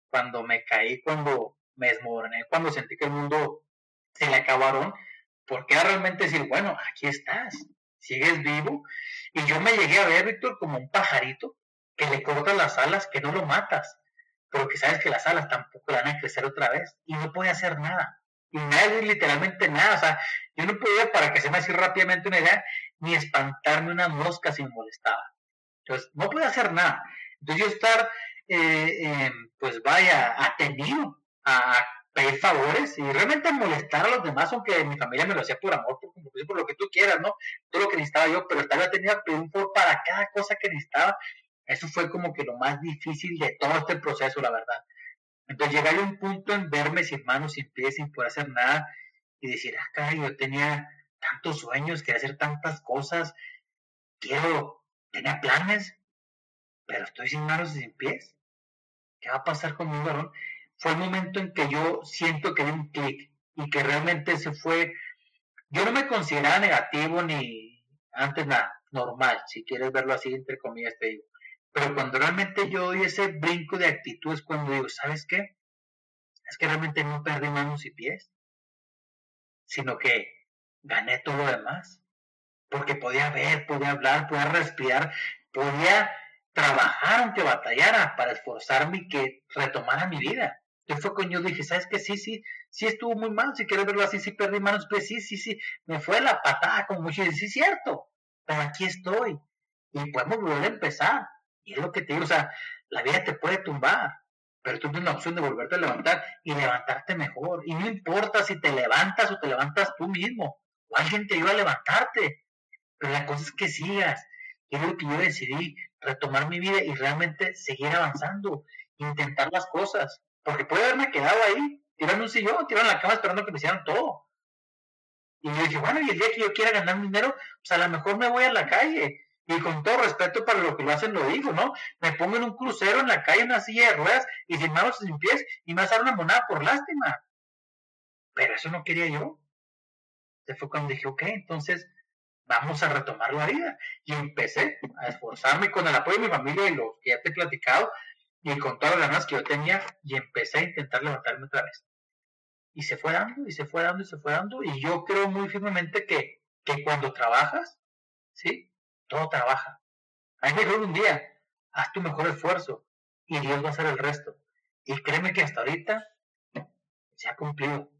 cuando me caí, cuando me desmoroné, cuando sentí que el mundo se le acabaron, porque era realmente decir, bueno, aquí estás, sigues vivo. Y yo me llegué a ver, Víctor, como un pajarito que le cortas las alas, que no lo matas, pero que sabes que las alas tampoco van a crecer otra vez y no puede hacer nada. Y nadie, literalmente nada. O sea, yo no podía, para que se me así rápidamente una idea, ni espantarme una mosca si me. Entonces, no puede hacer nada. Entonces, yo estar, eh, pues vaya, atenido a pedir favores y realmente molestar a los demás, aunque mi familia me lo hacía por amor, por, por lo que tú quieras, ¿no? Todo lo que necesitaba yo, pero estaba atenido a pedir un favor para cada cosa que necesitaba. Eso fue como que lo más difícil de todo este proceso, la verdad. Entonces llegar a un punto en verme sin manos, sin pies, sin poder hacer nada y decir, ah, yo tenía tantos sueños, quería hacer tantas cosas, quiero, tenía planes, pero estoy sin manos y sin pies. ¿Qué va a pasar con mi varón? Fue el momento en que yo siento que di un clic y que realmente se fue. Yo no me consideraba negativo ni antes nada, normal, si quieres verlo así, entre comillas, te digo. Pero cuando realmente yo doy ese brinco de actitud es cuando digo, ¿sabes qué? Es que realmente no perdí manos y pies, sino que gané todo lo demás. Porque podía ver, podía hablar, podía respirar, podía trabajar aunque batallara para esforzarme y que retomara mi vida. Entonces fue cuando yo dije, ¿sabes qué? Sí, sí, sí estuvo muy mal, si quieres verlo así, sí perdí manos, pies, sí, sí, sí, me fue la patada como mucho, sí, cierto, pero aquí estoy y podemos volver a empezar. Y es lo que te digo, o sea, la vida te puede tumbar, pero tú tienes la opción de volverte a levantar y levantarte mejor. Y no importa si te levantas o te levantas tú mismo, o alguien te ayuda a levantarte, pero la cosa es que sigas. Y es lo que yo decidí, retomar mi vida y realmente seguir avanzando, intentar las cosas, porque puede haberme quedado ahí, tirando un sillón, tirando la cama esperando que me hicieran todo. Y yo dije, bueno, y el día que yo quiera ganar dinero, pues a lo mejor me voy a la calle, y con todo respeto para lo que lo hacen, lo digo, ¿no? Me pongo en un crucero en la calle, en una silla de ruedas y sin manos sin pies y me dar una monada por lástima. Pero eso no quería yo. Se fue cuando dije, ok, entonces vamos a retomar la vida. Y empecé a esforzarme con el apoyo de mi familia y lo que ya te he platicado y con todas las ganas que yo tenía y empecé a intentar levantarme otra vez. Y se fue dando y se fue dando y se fue dando. Y yo creo muy firmemente que, que cuando trabajas, ¿sí? Todo trabaja. Hay mejor un día, haz tu mejor esfuerzo y Dios va a hacer el resto. Y créeme que hasta ahorita se ha cumplido.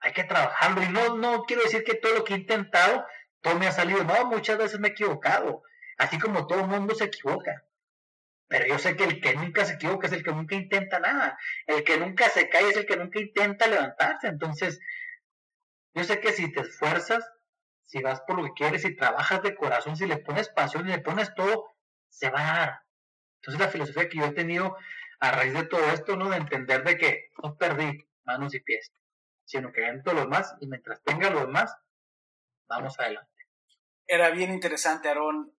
Hay que trabajarlo y no, no quiero decir que todo lo que he intentado, todo me ha salido. No, muchas veces me he equivocado, así como todo el mundo se equivoca. Pero yo sé que el que nunca se equivoca es el que nunca intenta nada. El que nunca se cae es el que nunca intenta levantarse. Entonces, Yo sé que si te esfuerzas, si vas por lo que quieres, si trabajas de corazón, si le pones pasión y le pones todo, se va a dar. Entonces la filosofía que yo he tenido a raíz de todo esto, ¿no? De entender de que no perdí manos y pies, sino que entro los más y mientras tenga los más, vamos adelante. Era bien interesante, Aarón.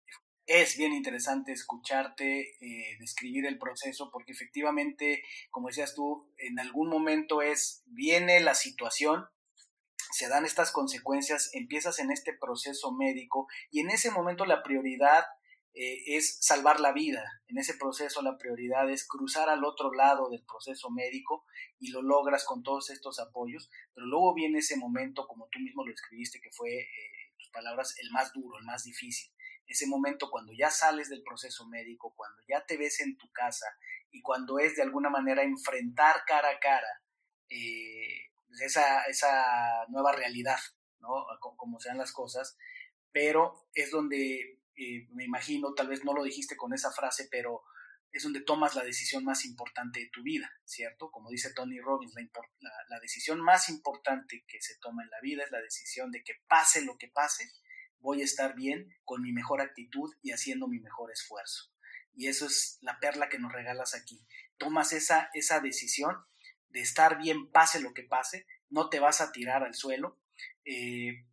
Es bien interesante escucharte eh, describir el proceso porque efectivamente, como decías tú, en algún momento es, viene la situación, se dan estas consecuencias, empiezas en este proceso médico y en ese momento la prioridad eh, es salvar la vida. En ese proceso la prioridad es cruzar al otro lado del proceso médico y lo logras con todos estos apoyos, pero luego viene ese momento, como tú mismo lo escribiste, que fue, eh, tus palabras, el más duro, el más difícil. Ese momento cuando ya sales del proceso médico, cuando ya te ves en tu casa y cuando es de alguna manera enfrentar cara a cara eh, esa, esa nueva realidad, ¿no? Como sean las cosas, pero es donde eh, me imagino, tal vez no lo dijiste con esa frase, pero es donde tomas la decisión más importante de tu vida, ¿cierto? Como dice Tony Robbins, la, la, decisión más importante que se toma en la vida es la decisión de que pase lo que pase, voy a estar bien con mi mejor actitud y haciendo mi mejor esfuerzo. Y eso es la perla que nos regalas aquí. Tomas esa, esa decisión de estar bien, pase lo que pase, no te vas a tirar al suelo. Eh,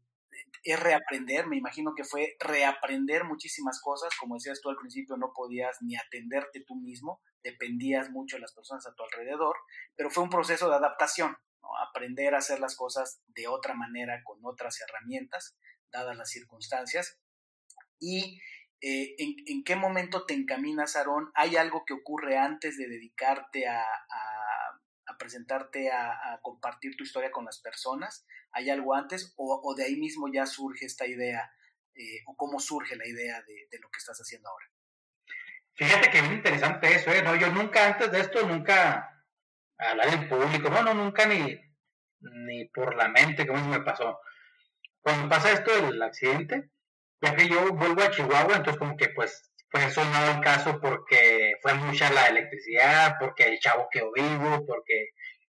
es reaprender, me imagino que fue reaprender muchísimas cosas, como decías tú al principio, no podías ni atenderte tú mismo, dependías mucho de las personas a tu alrededor, pero fue un proceso de adaptación, aprender a hacer las cosas de otra manera, con otras herramientas, dadas las circunstancias. ¿Y eh, ¿en, qué momento te encaminas, Aarón? ¿Hay algo que ocurre antes de dedicarte a a presentarte a, compartir tu historia con las personas? ¿Hay algo antes o, de ahí mismo ya surge esta idea eh, o cómo surge la idea de, lo que estás haciendo ahora? Fíjate que es interesante eso, ¿eh? No, yo nunca antes de esto, nunca hablar en público, no, no, nunca ni, ni por la mente, como me pasó. Cuando pasa esto del accidente, ya que yo vuelvo a Chihuahua, entonces como que pues fue sonado el caso porque fue mucha la electricidad, porque el chavo quedó vivo, porque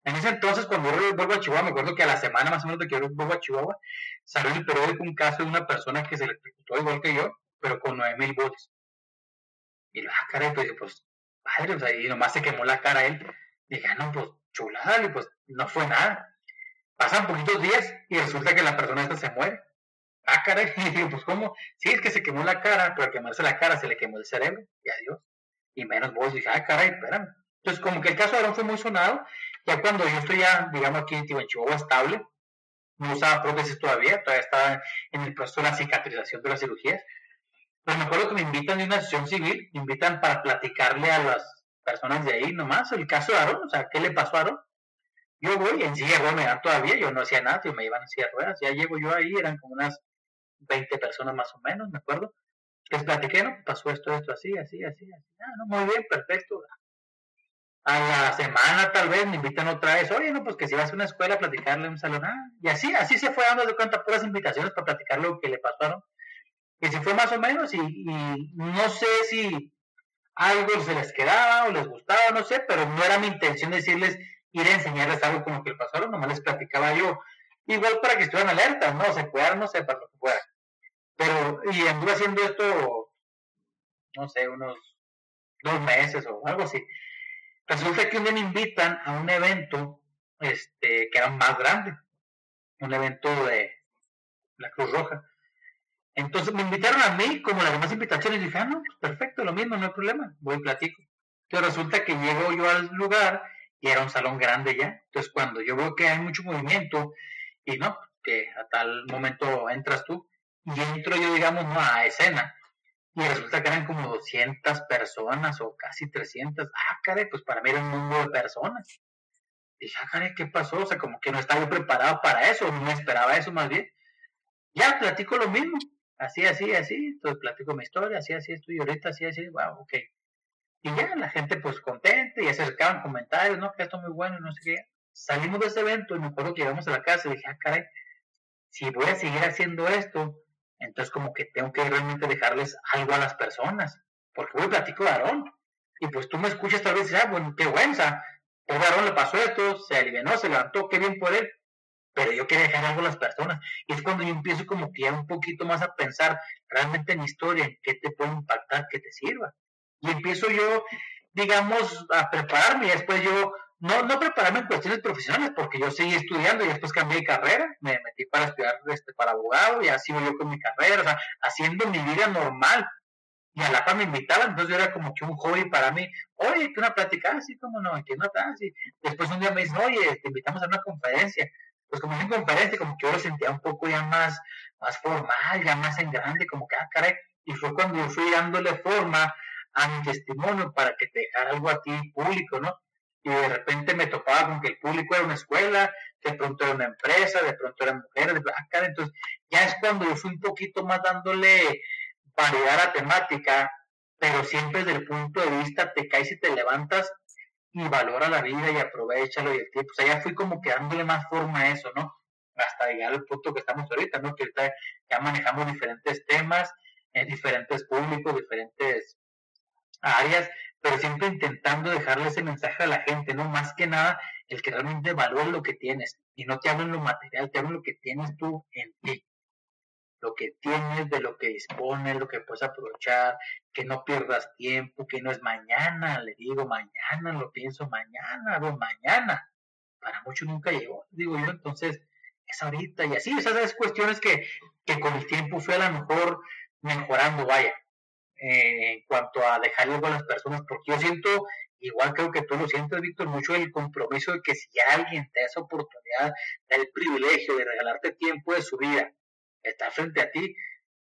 en ese entonces cuando yo vuelvo a Chihuahua, me acuerdo que a la semana más o menos de que yo vuelvo a Chihuahua, salió en el periódico un caso de una persona que se electrocutó igual que yo, pero con 9000 volts. Y la ah, cara, pues, pues, padre, o sea, y nomás se quemó la cara él. Dije, ah, no, pues, chulada, pues, no fue nada. Pasan poquitos días y resulta que la persona esta se muere. Ah, caray, pues cómo, sí, es que se quemó la cara, pero al quemarse la cara se le quemó el cerebro, y adiós. Y menos vos, dije, ah, caray, espérame. Entonces, como que el caso de Aaron fue muy sonado, ya cuando yo estoy ya, digamos, aquí en Chihuahua estable, no usaba prótesis todavía, todavía estaba en el proceso de la cicatrización de las cirugías, pues me acuerdo que me invitan de una sesión civil, me invitan para platicarle a las personas de ahí nomás el caso de Aaron, o sea, ¿qué le pasó a Aaron? Yo voy en silla de me dan todavía, yo no hacía nada, yo me iban en silla de ruedas, ya llego yo ahí, eran como unas 20 personas más o menos, me acuerdo. Les platiqué, ¿no? Pasó esto, esto, así, así, así, así. Ah, no, muy bien, perfecto. A la semana tal vez me invitan otra vez, oye, no, pues que si vas a una escuela a platicarle un salón, ah, y así, así se fue dando de cuenta puras invitaciones para platicar lo que le pasaron. Y si fue más o menos, y, y no sé si algo se les quedaba o les gustaba, no sé, pero no era mi intención decirles ir a enseñarles algo como que le pasaron, nomás les platicaba yo, igual para que estuvieran alertas, ¿no? Se cuidaran, no sé, para lo que fuera. Pero, y anduve haciendo esto, no sé, unos dos meses o algo así. Resulta que un día me invitan a un evento, este, que era más grande, un evento de la Cruz Roja. Entonces me invitaron a mí, como las demás invitaciones, y dije, ah, no, pues perfecto, lo mismo, no hay problema, voy y platico. Entonces resulta que llego yo al lugar y era un salón grande ya. Entonces cuando yo veo que hay mucho movimiento y no, que a tal momento entras tú y entro yo, digamos, a escena. Y resulta que eran como 200 personas o casi 300. Ah, caray, pues para mí era un mundo de personas. Dije, ah, caray, ¿qué pasó? O sea, como que no estaba preparado para eso, no esperaba eso más bien. Ya, platico lo mismo. Así, así, así. Entonces platico mi historia, así, así, estoy ahorita, así, así. Wow, ok. Y ya, la gente pues contenta y acercaban comentarios, ¿no? Que esto es muy bueno y no sé qué salimos de ese evento y me acuerdo que llegamos a la casa y dije, ah, caray, si voy a seguir haciendo esto, entonces como que tengo que realmente dejarles algo a las personas, porque voy platico de Aarón, y pues tú me escuchas tal vez y dices, ah, bueno, qué bueno, o Aarón le pasó esto, se alivió, se levantó, qué bien por él, pero yo quería dejar algo a las personas. Y es cuando yo empiezo como que ya un poquito más a pensar realmente en historia, en qué te puede impactar, que te sirva. Y empiezo yo, digamos, a prepararme y después yo, no, no prepararme en cuestiones profesionales, porque yo seguí estudiando y después cambié de carrera, me metí para estudiar este, para abogado y así yo con mi carrera, o sea, haciendo mi vida normal. Y a la par me invitaban, entonces yo era como que un hobby para mí. Oye, que una plática, así ah, como no, que no está así. Después un día me dicen, oye, te invitamos a una conferencia pues como en conferencia, como que yo lo sentía un poco ya más, más formal, ya más en grande, como que, ah, caray, y fue cuando yo fui dándole forma a mi testimonio para que te dejara algo a ti público, ¿no? Y de repente me topaba con que el público era una escuela, de pronto era una empresa, de pronto eran mujeres, de caray, entonces ya es cuando yo fui un poquito más dándole variedad a la temática, pero siempre desde el punto de vista te caes y te levantas y valora la vida y aprovechalo y el tiempo. O sea, ya fui como que dándole más forma a eso, ¿no? Hasta llegar al punto que estamos ahorita, ¿no? Que ahorita ya manejamos diferentes temas, en diferentes públicos, diferentes áreas, pero siempre intentando dejarle ese mensaje a la gente, ¿no? Más que nada, el que realmente valore lo que tienes y no te hablo en lo material, te hablo en lo que tienes tú en ti lo que tienes, de lo que dispones, lo que puedes aprovechar, que no pierdas tiempo, que no es mañana, le digo mañana, lo pienso mañana, lo mañana. Para muchos nunca llegó, digo yo, entonces es ahorita y así, esas cuestiones que, que con el tiempo fue a lo mejor mejorando, vaya, eh, en cuanto a dejarle algo a las personas, porque yo siento, igual creo que tú lo sientes, Víctor, mucho el compromiso de que si alguien te da esa oportunidad, da el privilegio de regalarte tiempo de su vida, está frente a ti,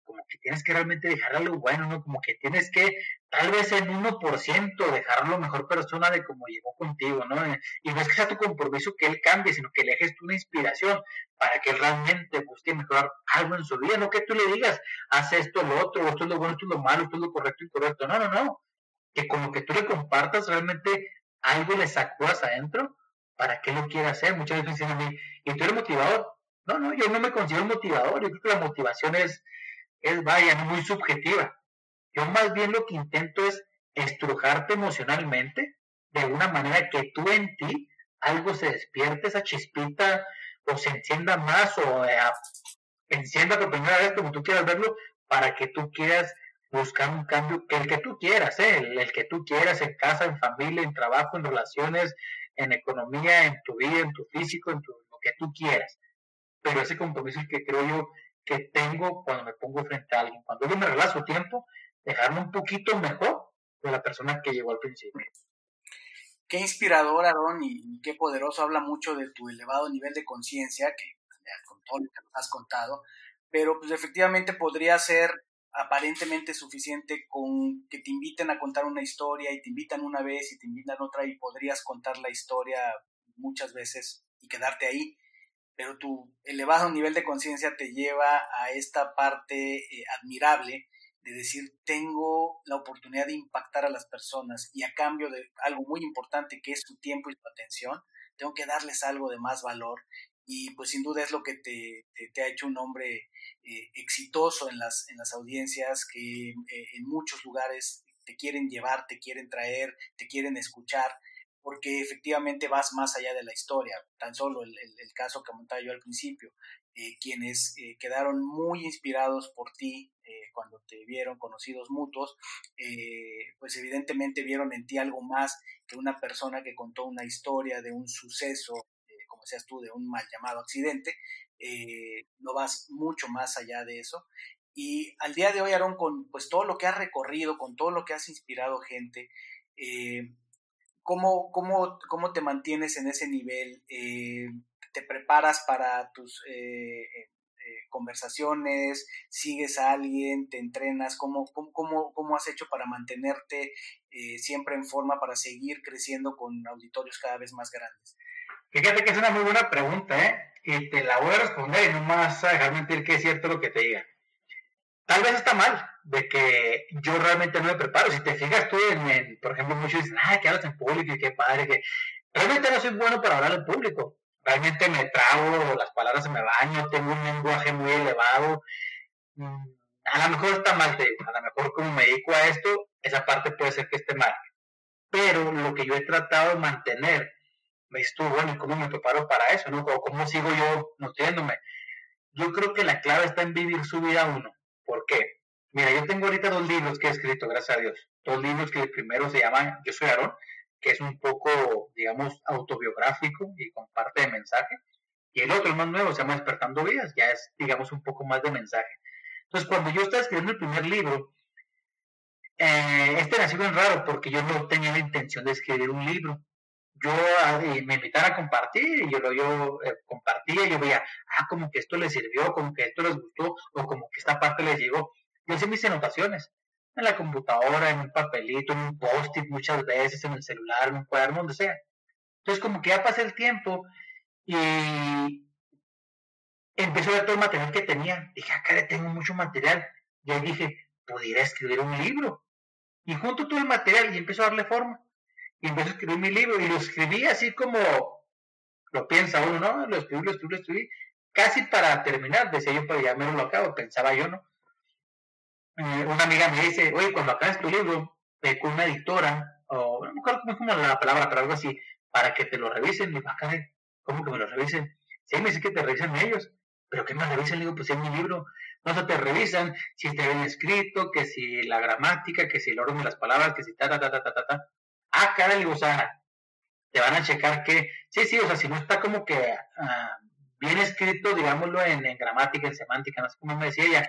como que tienes que realmente dejar algo bueno, ¿no? Como que tienes que, tal vez en 1%, dejarlo mejor persona de como llegó contigo, ¿no? Y no es que sea tu compromiso que él cambie, sino que le dejes una inspiración para que realmente busque mejorar algo en su vida, no que tú le digas, haz esto, lo otro, esto es lo bueno, esto es lo malo, esto es lo correcto y correcto, no, no, no. Que como que tú le compartas realmente algo le sacudas adentro para que lo quiera hacer. Muchas veces dicen a mí, y tú eres motivador, no, no, yo no me considero motivador, yo creo que la motivación es, es vaya, muy subjetiva. Yo más bien lo que intento es estrujarte emocionalmente de una manera que tú en ti algo se despierte, esa chispita o se encienda más o eh, encienda por primera vez como tú quieras verlo para que tú quieras buscar un cambio, el que tú quieras, ¿eh? el, que tú quieras en casa, en familia, en trabajo, en relaciones, en economía, en tu vida, en tu físico, en lo que tú quieras pero ese compromiso es que creo yo que tengo cuando me pongo frente a alguien. Cuando yo me relazo tiempo, dejarme un poquito mejor de la persona que llegó al principio. Qué inspirador, Aaron, y qué poderoso. Habla mucho de tu elevado nivel de conciencia, que con todo lo que nos has contado, pero pues efectivamente podría ser aparentemente suficiente con que te inviten a contar una historia y te invitan una vez y te invitan otra y podrías contar la historia muchas veces y quedarte ahí pero tu elevado nivel de conciencia te lleva a esta parte eh, admirable de decir, tengo la oportunidad de impactar a las personas y a cambio de algo muy importante que es su tiempo y su atención, tengo que darles algo de más valor y pues sin duda es lo que te, te, ha hecho un hombre eh, exitoso en las, en las audiencias que eh, en muchos lugares te quieren llevar, te quieren traer, te quieren escuchar porque efectivamente vas más allá de la historia. Tan solo el, caso que comentaba yo al principio, eh, quienes eh, quedaron muy inspirados por ti eh, cuando te vieron conocidos mutuos, pues evidentemente vieron en ti algo más que una persona que contó una historia de un suceso, como decías tú, de un mal llamado accidente. no vas mucho más allá de eso. Y al día de hoy, Aaron, con pues todo lo que has recorrido, con todo lo que has inspirado gente, ¿cómo, cómo, cómo te mantienes en ese nivel? Eh, ¿Te preparas para tus eh, eh, conversaciones? ¿Sigues a alguien? ¿Te entrenas? ¿Cómo, cómo, cómo has hecho para mantenerte siempre en forma para seguir creciendo con auditorios cada vez más grandes? Fíjate que es una muy buena pregunta, ¿eh? Y te la voy a responder y no me vas a dejar mentir que es cierto lo que te diga. Tal vez está mal, de que yo realmente no me preparo. Si te fijas tú en, por ejemplo, muchos dicen, ah, que hablas en público y qué padre, que realmente no soy bueno para hablar en público. Realmente me trago, las palabras se me bañan, tengo un lenguaje muy elevado. Mm, a lo mejor está mal, te a lo mejor como me dedico a esto, esa parte puede ser que esté mal. Pero lo que yo he tratado de mantener me dices tú, bueno, ¿y cómo me preparo para eso? ¿no? ¿Cómo sigo yo nutriéndome? Yo creo que la clave está en vivir su vida uno. ¿Por qué? Mira, yo tengo ahorita dos libros que he escrito, gracias a Dios. Dos libros que el primero se llama Yo soy Aarón, que es un poco, digamos, autobiográfico y con parte de mensaje. Y el otro, el más nuevo, se llama Despertando Vidas, ya es, digamos, un poco más de mensaje. Entonces, cuando yo estaba escribiendo el primer libro, eh, este nació bien raro porque yo no tenía la intención de escribir un libro yo ah, me invitaron a compartir y yo lo yo eh, compartía y yo veía, ah, como que esto les sirvió, como que esto les gustó o como que esta parte les llegó. Yo hice mis anotaciones en la computadora, en un papelito, en un post-it muchas veces, en el celular, en un cuaderno, donde sea. Entonces como que ya pasé el tiempo y empecé a ver todo el material que tenía. Dije, acá ah, tengo mucho material. Y ahí dije, pudiera escribir un libro. Y junto todo el material y empecé a darle forma empecé a escribir mi libro y lo escribí así como lo piensa uno, ¿no? Lo escribí, lo escribí, lo escribí, casi para terminar, decía yo, pero ya me lo acabo, pensaba yo, ¿no? Eh, una amiga me dice, oye, cuando acabes tu libro, con una editora, o no me acuerdo cómo es como la palabra, pero algo así, para que te lo revisen, y acá, ¿cómo que me lo revisen? Sí, me dice que te revisen ellos, pero ¿qué me revisen? Le digo, pues es mi libro, no se te revisan si está bien escrito, que si la gramática, que si el orden de las palabras, que si ta, ta, ta, ta, ta, ta ah, caray, o sea, te van a checar que, sí, sí, o sea, si no está como que ah, bien escrito, digámoslo en, gramática, en semántica, no sé cómo me decía ella,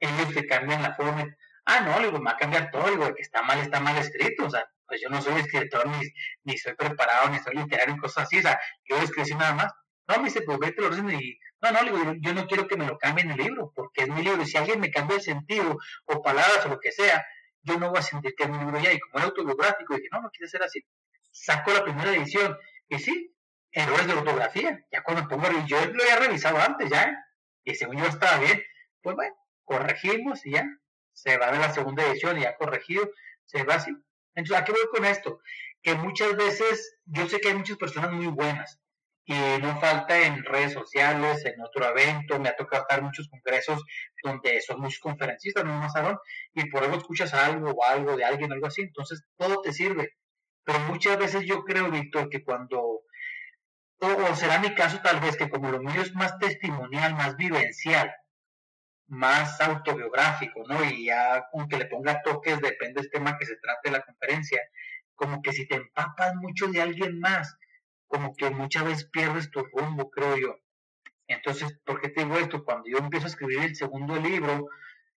ellos te cambian la forma. Ah, no, le digo, me va a cambiar todo, digo, que está mal, está mal escrito, o sea, pues yo no soy escritor, ni, ni soy preparado, ni soy literario, ni cosas así, o sea, yo escribí nada más. No, me dice, pues vete lo y, no, no, le digo, yo no quiero que me lo cambien el libro, porque es mi libro, y si alguien me cambia el sentido, o palabras, o lo que sea, yo no voy a sentir que mi libro ya. Y como era autobiográfico, dije, no, no quiere ser así. Saco la primera edición. Y sí, errores de ortografía. Ya cuando pongo, yo lo había revisado antes ya. Y según yo estaba bien. Pues bueno, corregimos y ya. Se va a ver la segunda edición y ya corregido. Se va así. Entonces, ¿a qué voy con esto? Que muchas veces, yo sé que hay muchas personas muy buenas y no falta en redes sociales, en otro evento, me ha tocado estar en muchos congresos donde son muchos conferencistas, no más salón, y por algo escuchas algo o algo de alguien, algo así, entonces todo te sirve. Pero muchas veces yo creo, Víctor, que cuando, o, será mi caso tal vez, que como lo mío es más testimonial, más vivencial, más autobiográfico, ¿no? Y ya aunque le ponga toques, depende del tema que se trate de la conferencia, como que si te empapas mucho de alguien más, como que muchas veces pierdes tu rumbo, creo yo. Entonces, ¿por qué te digo esto? Cuando yo empiezo a escribir el segundo libro,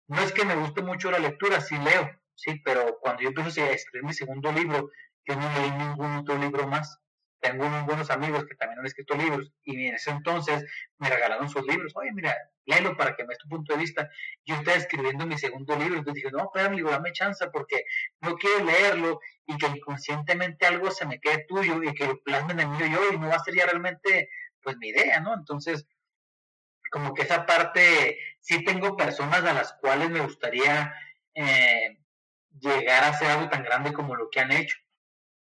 no es que me guste mucho la lectura, sí leo, sí, pero cuando yo empiezo a escribir mi segundo libro, yo no leí ningún otro libro más tengo unos buenos amigos que también han escrito libros y en ese entonces me regalaron sus libros. Oye, mira, léelo para que me des tu punto de vista. Yo estaba escribiendo mi segundo libro, entonces dije, no, espérame, dame chance porque no quiero leerlo y que inconscientemente algo se me quede tuyo y que lo plasmen en mí yo y no va a ser ya realmente, pues, mi idea, ¿no? Entonces, como que esa parte, sí tengo personas a las cuales me gustaría eh, llegar a hacer algo tan grande como lo que han hecho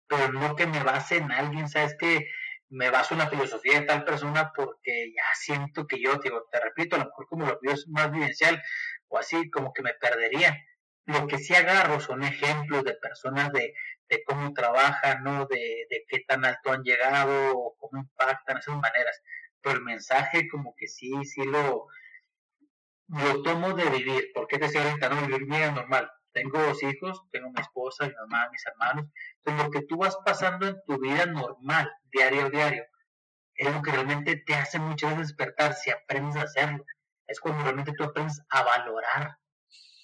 pero no que me base en alguien, ¿sabes? Que me baso en la filosofía de tal persona porque ya siento que yo, digo, te repito, a lo mejor como lo veo es más vivencial o así, como que me perdería. Lo que sí agarro son ejemplos de personas de, de cómo trabajan, ¿no? De, de qué tan alto han llegado o cómo impactan esas maneras. Pero el mensaje como que sí, sí lo, lo tomo de vivir. porque te decía ahorita, no? Vivir vida normal tengo dos hijos, tengo mi esposa, mi mamá, mis hermanos. Entonces, lo que tú vas pasando en tu vida normal, diario a diario, es lo que realmente te hace muchas veces despertar si aprendes a hacerlo. Es cuando realmente tú aprendes a valorar.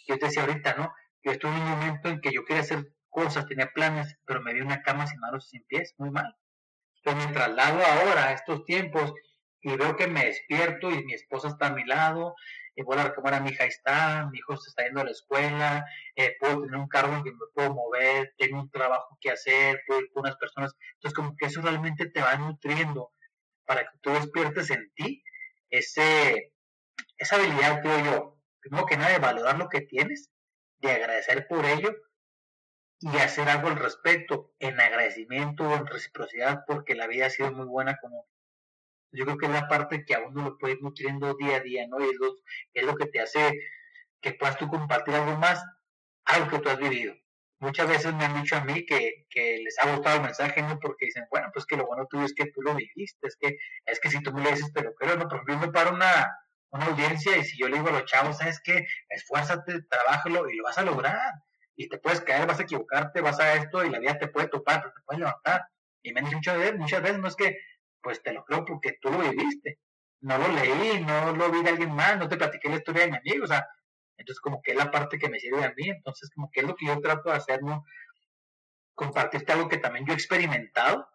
Yo te decía ahorita, ¿no? Yo estuve en un momento en que yo quería hacer cosas, tenía planes, pero me di una cama sin manos y sin pies, muy mal. Entonces me traslado ahora a estos tiempos y veo que me despierto y mi esposa está a mi lado, y vuelvo a reclamar a mi hija, está, mi hijo se está yendo a la escuela, eh, puedo tener un cargo en que me puedo mover, tengo un trabajo que hacer, puedo ir con unas personas. Entonces, como que eso realmente te va nutriendo para que tú despiertes en ti ese, esa habilidad, creo yo, primero que nada, de valorar lo que tienes, de agradecer por ello y hacer algo al respecto, en agradecimiento o en reciprocidad, porque la vida ha sido muy buena como yo creo que es la parte que a uno lo puede ir nutriendo día a día, ¿no? Y es lo, es lo que te hace que puedas tú compartir algo más, algo que tú has vivido. muchas veces me han dicho a mí que, que, les ha gustado el mensaje, ¿no? Porque dicen, bueno, pues que lo bueno tuyo es que tú lo viviste, es que, es que si tú me lo dices, te lo creo, ¿no? Por ejemplo, paro una, una audiencia y si yo le digo a los chavos, ¿sabes qué? Esfuérzate, trabájalo y lo vas a lograr. Y te puedes caer, vas a equivocarte, vas a esto y la vida te puede topar, pero te puedes levantar. Y me han dicho muchas veces, muchas veces, no es que, pues te lo creo porque tú lo viviste. No lo leí, no lo vi de alguien más, no te platiqué la historia de mi amigo, o sea, entonces como que es la parte que me sirve a mí, entonces como que es lo que yo trato de hacer, ¿no? Compartirte algo que también yo he experimentado,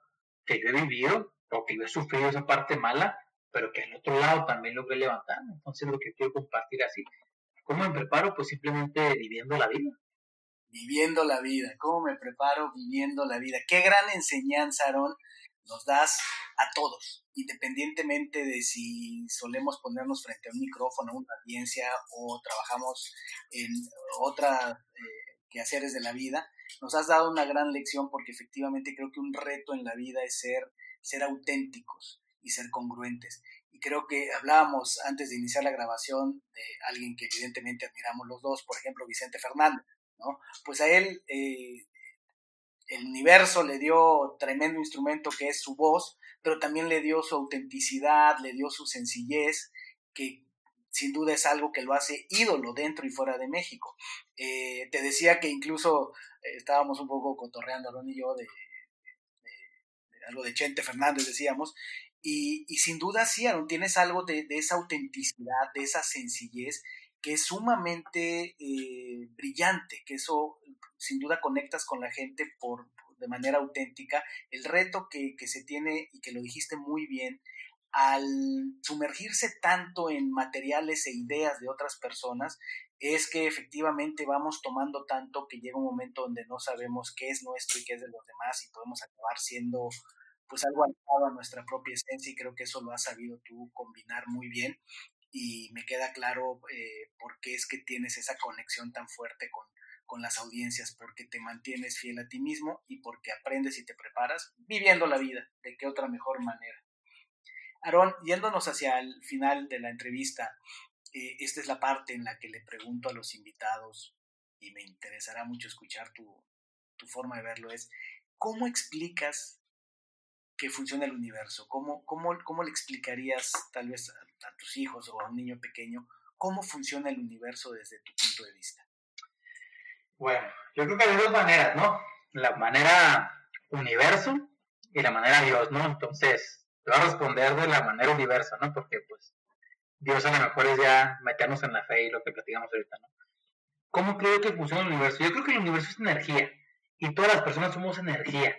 que yo he vivido, o que yo he sufrido esa parte mala, pero que al otro lado también lo voy levantando, entonces lo que quiero compartir así. ¿Cómo me preparo? Pues simplemente viviendo la vida. Viviendo la vida. ¿Cómo me preparo viviendo la vida? Qué gran enseñanza, Aaron, nos das a todos, independientemente de si solemos ponernos frente a un micrófono, a una audiencia o trabajamos en otras eh, quehaceres de la vida, nos has dado una gran lección porque efectivamente creo que un reto en la vida es ser, ser auténticos y ser congruentes. Y creo que hablábamos antes de iniciar la grabación de alguien que evidentemente admiramos los dos, por ejemplo, Vicente Fernández, ¿no? Pues a él eh, el universo le dio tremendo instrumento que es su voz, pero también le dio su autenticidad, le dio su sencillez, que sin duda es algo que lo hace ídolo dentro y fuera de México. Eh, te decía que incluso eh, estábamos un poco cotorreando, Aaron y yo, de, algo de Chente Fernández, decíamos, y, sin duda sí, Aaron, tienes algo de, esa autenticidad, de esa sencillez, que es sumamente eh, brillante, que eso sin duda conectas con la gente por, de manera auténtica. El reto que, que se tiene, y que lo dijiste muy bien, al sumergirse tanto en materiales e ideas de otras personas, es que efectivamente vamos tomando tanto que llega un momento donde no sabemos qué es nuestro y qué es de los demás y podemos acabar siendo pues algo alejado a nuestra propia esencia y creo que eso lo has sabido tú combinar muy bien y me queda claro eh, por qué es que tienes esa conexión tan fuerte con, con las audiencias, porque te mantienes fiel a ti mismo y porque aprendes y te preparas viviendo la vida. ¿De qué otra mejor manera? Aarón, yéndonos hacia el final de la entrevista, eh, esta es la parte en la que le pregunto a los invitados y me interesará mucho escuchar tu, tu forma de verlo, es ¿cómo explicas que funciona el universo? ¿Cómo, cómo, cómo le explicarías tal vez a, a tus hijos o a un niño pequeño cómo funciona el universo desde tu punto de vista? Bueno, yo creo que hay dos maneras, ¿no? La manera universo y la manera Dios, ¿no? Entonces, te voy a responder de la manera universo, ¿no? Porque, pues, Dios a lo mejor es ya meternos en la fe y lo que platicamos ahorita, ¿no? ¿Cómo creo que funciona el universo? Yo creo que el universo es energía y todas las personas somos energía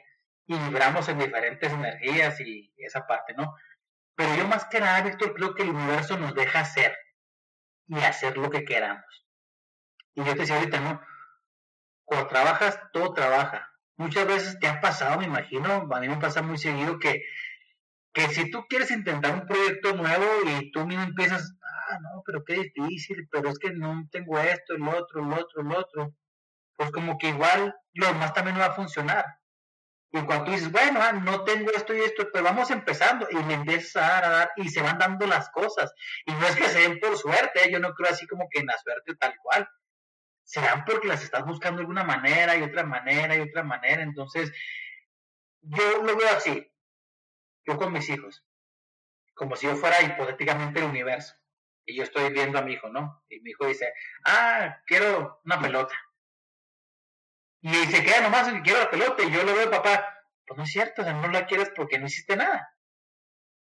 y vibramos en diferentes energías y esa parte, ¿no? Pero yo más que nada, Víctor, creo que el universo nos deja hacer y hacer lo que queramos. Y yo te decía ahorita, ¿no? cuando trabajas, todo trabaja. Muchas veces te ha pasado, me imagino, a mí me pasa muy seguido que, que si tú quieres intentar un proyecto nuevo y tú mismo empiezas, ah, no, pero qué difícil, pero es que no tengo esto, el otro, el otro, el otro, pues como que igual lo demás también no va a funcionar. Y cuando tú dices, bueno, ah, no tengo esto y esto, pues vamos empezando y me empiezas a dar, a dar y se van dando las cosas. Y no es que se den por suerte, ¿eh? yo no creo así como que en la suerte tal cual serán porque las estás buscando de alguna manera y otra manera y otra manera. Entonces, yo lo veo así, yo con mis hijos, como si yo fuera hipotéticamente el universo. Y yo estoy viendo a mi hijo, ¿no? Y mi hijo dice, ah, quiero una pelota. Y se queda nomás que quiero la pelota. Y yo lo veo, papá, pues no es cierto, o sea, no la quieres porque no hiciste nada.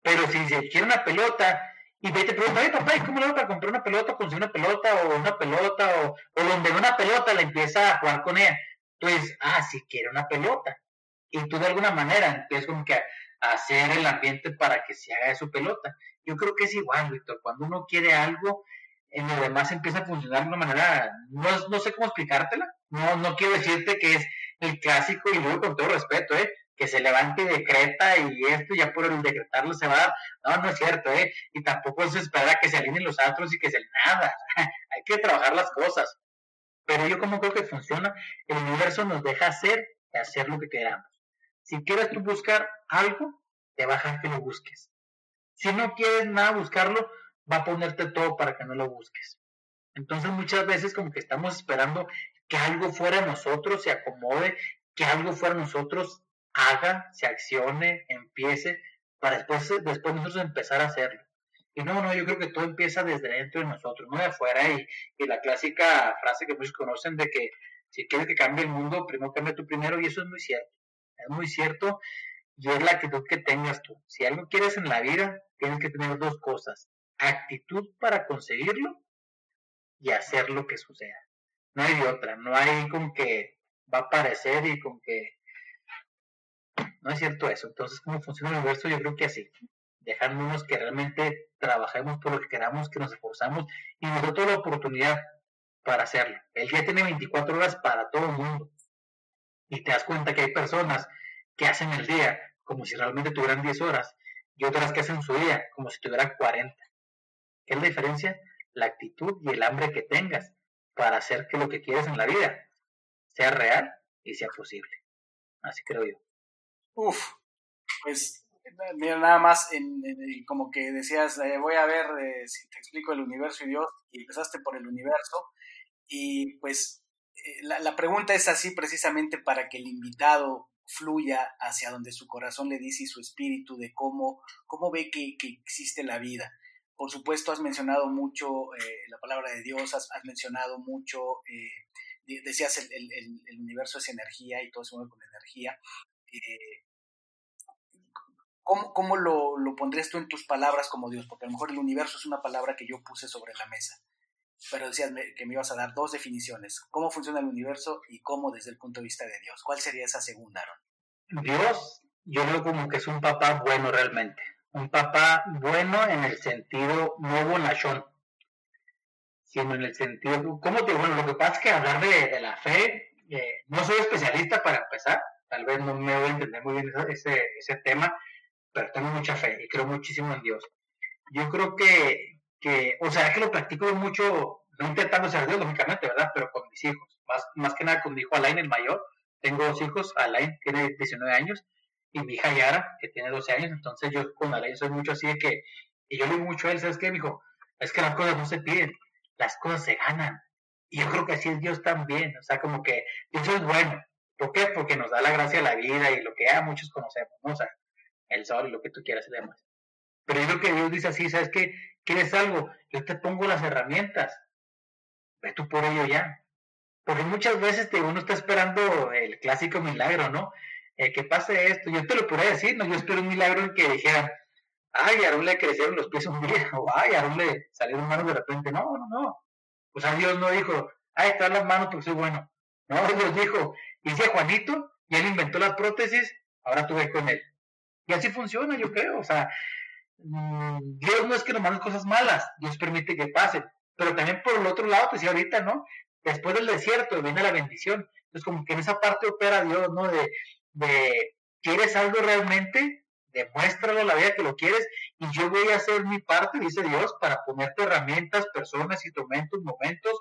Pero si se quiere una pelota y te pregunta, oye papá, ¿y cómo le hago para comprar una pelota, conseguir una pelota o una pelota o, o donde una pelota le empieza a jugar con ella? Entonces, ah, si quiere una pelota. Y tú de alguna manera empiezas como que a, hacer el ambiente para que se haga su pelota. Yo creo que es igual, Víctor. Cuando uno quiere algo, en lo demás empieza a funcionar de una manera, no, no sé cómo explicártela. No, no quiero decirte que es el clásico y luego con todo respeto, ¿eh? que se levante y decreta y esto ya por el decretarlo se va a dar. No, no es cierto, ¿eh? Y tampoco se espera que se alineen los astros y que se... Nada, hay que trabajar las cosas. Pero yo como creo que funciona, el universo nos deja hacer y hacer lo que queramos. Si quieres tú buscar algo, te a dejar que lo busques. Si no quieres nada buscarlo, va a ponerte todo para que no lo busques. Entonces muchas veces como que estamos esperando que algo fuera de nosotros se acomode, que algo fuera de nosotros haga, se accione, empiece, para después, después nosotros empezar a hacerlo. Y no, no, yo creo que todo empieza desde dentro de nosotros, no de afuera. Y, y la clásica frase que muchos conocen de que si quieres que cambie el mundo, primero cambia tú primero, y eso es muy cierto. Es muy cierto y es la actitud que tengas tú. Si algo quieres en la vida, tienes que tener dos cosas. Actitud para conseguirlo y hacer lo que suceda. No hay otra, no hay con que va a aparecer y con que... No es cierto eso. Entonces, ¿cómo funciona el universo? Yo creo que así. Dejándonos que realmente trabajemos por lo que queramos, que nos esforzamos y nosotros la oportunidad para hacerlo. El día tiene 24 horas para todo el mundo. Y te das cuenta que hay personas que hacen el día como si realmente tuvieran 10 horas y otras que hacen su día como si tuvieran 40. ¿Qué es la diferencia? La actitud y el hambre que tengas para hacer que lo que quieres en la vida sea real y sea posible. Así creo yo. Uf, pues mira, nada más, como que decías, eh, voy a ver eh, si te explico el universo y Dios, y empezaste por el universo, y pues eh, la, pregunta es así precisamente para que el invitado fluya hacia donde su corazón le dice y su espíritu de cómo, cómo ve que, existe la vida. Por supuesto, has mencionado mucho la palabra de Dios, has, mencionado mucho, decías, el, el, universo es energía y todo se mueve con energía. ¿Cómo, lo, lo, pondrías tú en tus palabras como Dios? Porque a lo mejor el universo es una palabra que yo puse sobre la mesa. Pero decías que me ibas a dar dos definiciones. ¿Cómo funciona el universo y cómo desde el punto de vista de Dios? ¿Cuál sería esa segunda, Aaron? Dios, yo veo como que es un papá bueno realmente. Un papá bueno en el sentido no bonachón, sino en el sentido, ¿cómo te bueno? Lo que pasa es que hablar de, la fe, eh, no soy especialista para empezar, tal vez no me voy a entender muy bien ese, ese tema, pero tengo mucha fe y creo muchísimo en Dios. Yo creo que, que o sea, que lo practico mucho, no intentando ser Dios, lógicamente, ¿verdad? Pero con mis hijos, más, más que nada con mi hijo Alain, el mayor. Tengo dos hijos, Alain tiene 19 años y mi hija Yara, que tiene 12 años. Entonces yo con Alain soy mucho así de que, y yo le mucho a él, ¿sabes qué, hijo? Es que las cosas no se piden, las cosas se ganan. Y yo creo que así es Dios también, o sea, como que Dios es bueno. ¿Por qué? Porque nos da la gracia de la vida y lo que ya muchos conocemos, ¿no? O sea, el sol y lo que tú quieras y demás. Pero yo lo que Dios dice así, ¿sabes qué? ¿Quieres algo? Yo te pongo las herramientas. Ve tú por ello ya. Porque muchas veces te, uno está esperando el clásico milagro, ¿no? Eh, que pase esto. Yo te lo podría decir, ¿no? Yo espero un milagro en que dijeran, ay, Aarón le crecieron los pies un día, o ay, Aarón le salieron manos de repente. No, no, no. O sea, Dios no dijo, ay, trae las manos porque soy bueno. No, Dios dijo, hice a Juanito y él inventó las prótesis, ahora tú con él. Y así funciona, yo creo. O sea, mm, Dios no es que nos mande cosas malas, Dios permite que pasen. Pero también por el otro lado, pues sí, ahorita, ¿no? Después del desierto viene la bendición. Entonces, como que en esa parte opera Dios, ¿no? De, de ¿quieres algo realmente? Demuéstralo la vida que lo quieres y yo voy a hacer mi parte, dice Dios, para ponerte herramientas, personas, instrumentos, momentos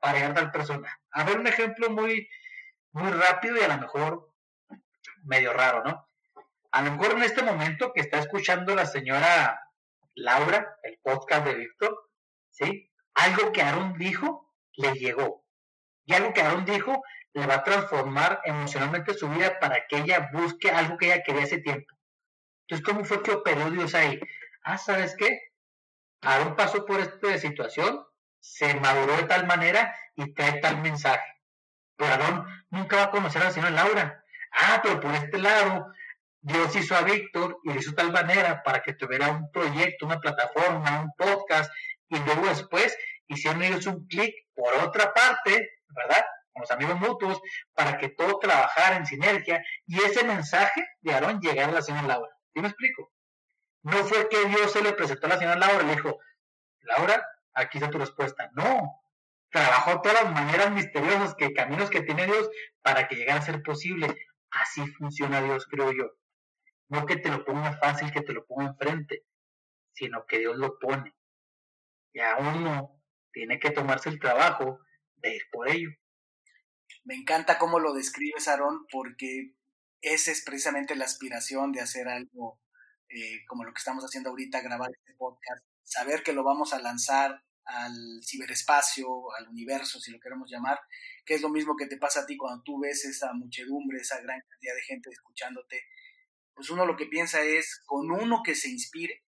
para llegar tal persona. A ver un ejemplo muy, muy rápido y a lo mejor medio raro, ¿no? A lo mejor en este momento que está escuchando la señora Laura, el podcast de Víctor, ¿sí? Algo que Aaron dijo le llegó. Y algo que Aaron dijo le va a transformar emocionalmente su vida para que ella busque algo que ella quería hace tiempo. Entonces, ¿cómo fue que operó Dios ahí? Ah, ¿sabes qué? Aaron pasó por esta situación, se maduró de tal manera y trae tal mensaje. Pero Aaron nunca va a conocer a la señora Laura. Ah, pero por este lado, Dios hizo a Víctor y lo hizo de tal manera para que tuviera un proyecto, una plataforma, un podcast, y luego después hicieron ellos un clic por otra parte, ¿verdad? Los amigos mutuos, para que todo trabajara en sinergia y ese mensaje de Aarón llegara a la señora Laura. ¿Sí me explico? No fue que Dios se le presentó a la señora Laura y le dijo, Laura, aquí está tu respuesta. No, trabajó todas las maneras misteriosas, que caminos que tiene Dios para que llegara a ser posible. Así funciona Dios, creo yo. No que te lo ponga fácil, que te lo ponga enfrente, sino que Dios lo pone. Y a uno tiene que tomarse el trabajo de ir por ello. Me encanta cómo lo describes, Aarón, porque esa es precisamente la aspiración de hacer algo eh, como lo que estamos haciendo ahorita, grabar este podcast, saber que lo vamos a lanzar al ciberespacio, al universo, si lo queremos llamar, que es lo mismo que te pasa a ti cuando tú ves esa muchedumbre, esa gran cantidad de gente escuchándote, pues uno lo que piensa es, con uno que se inspire,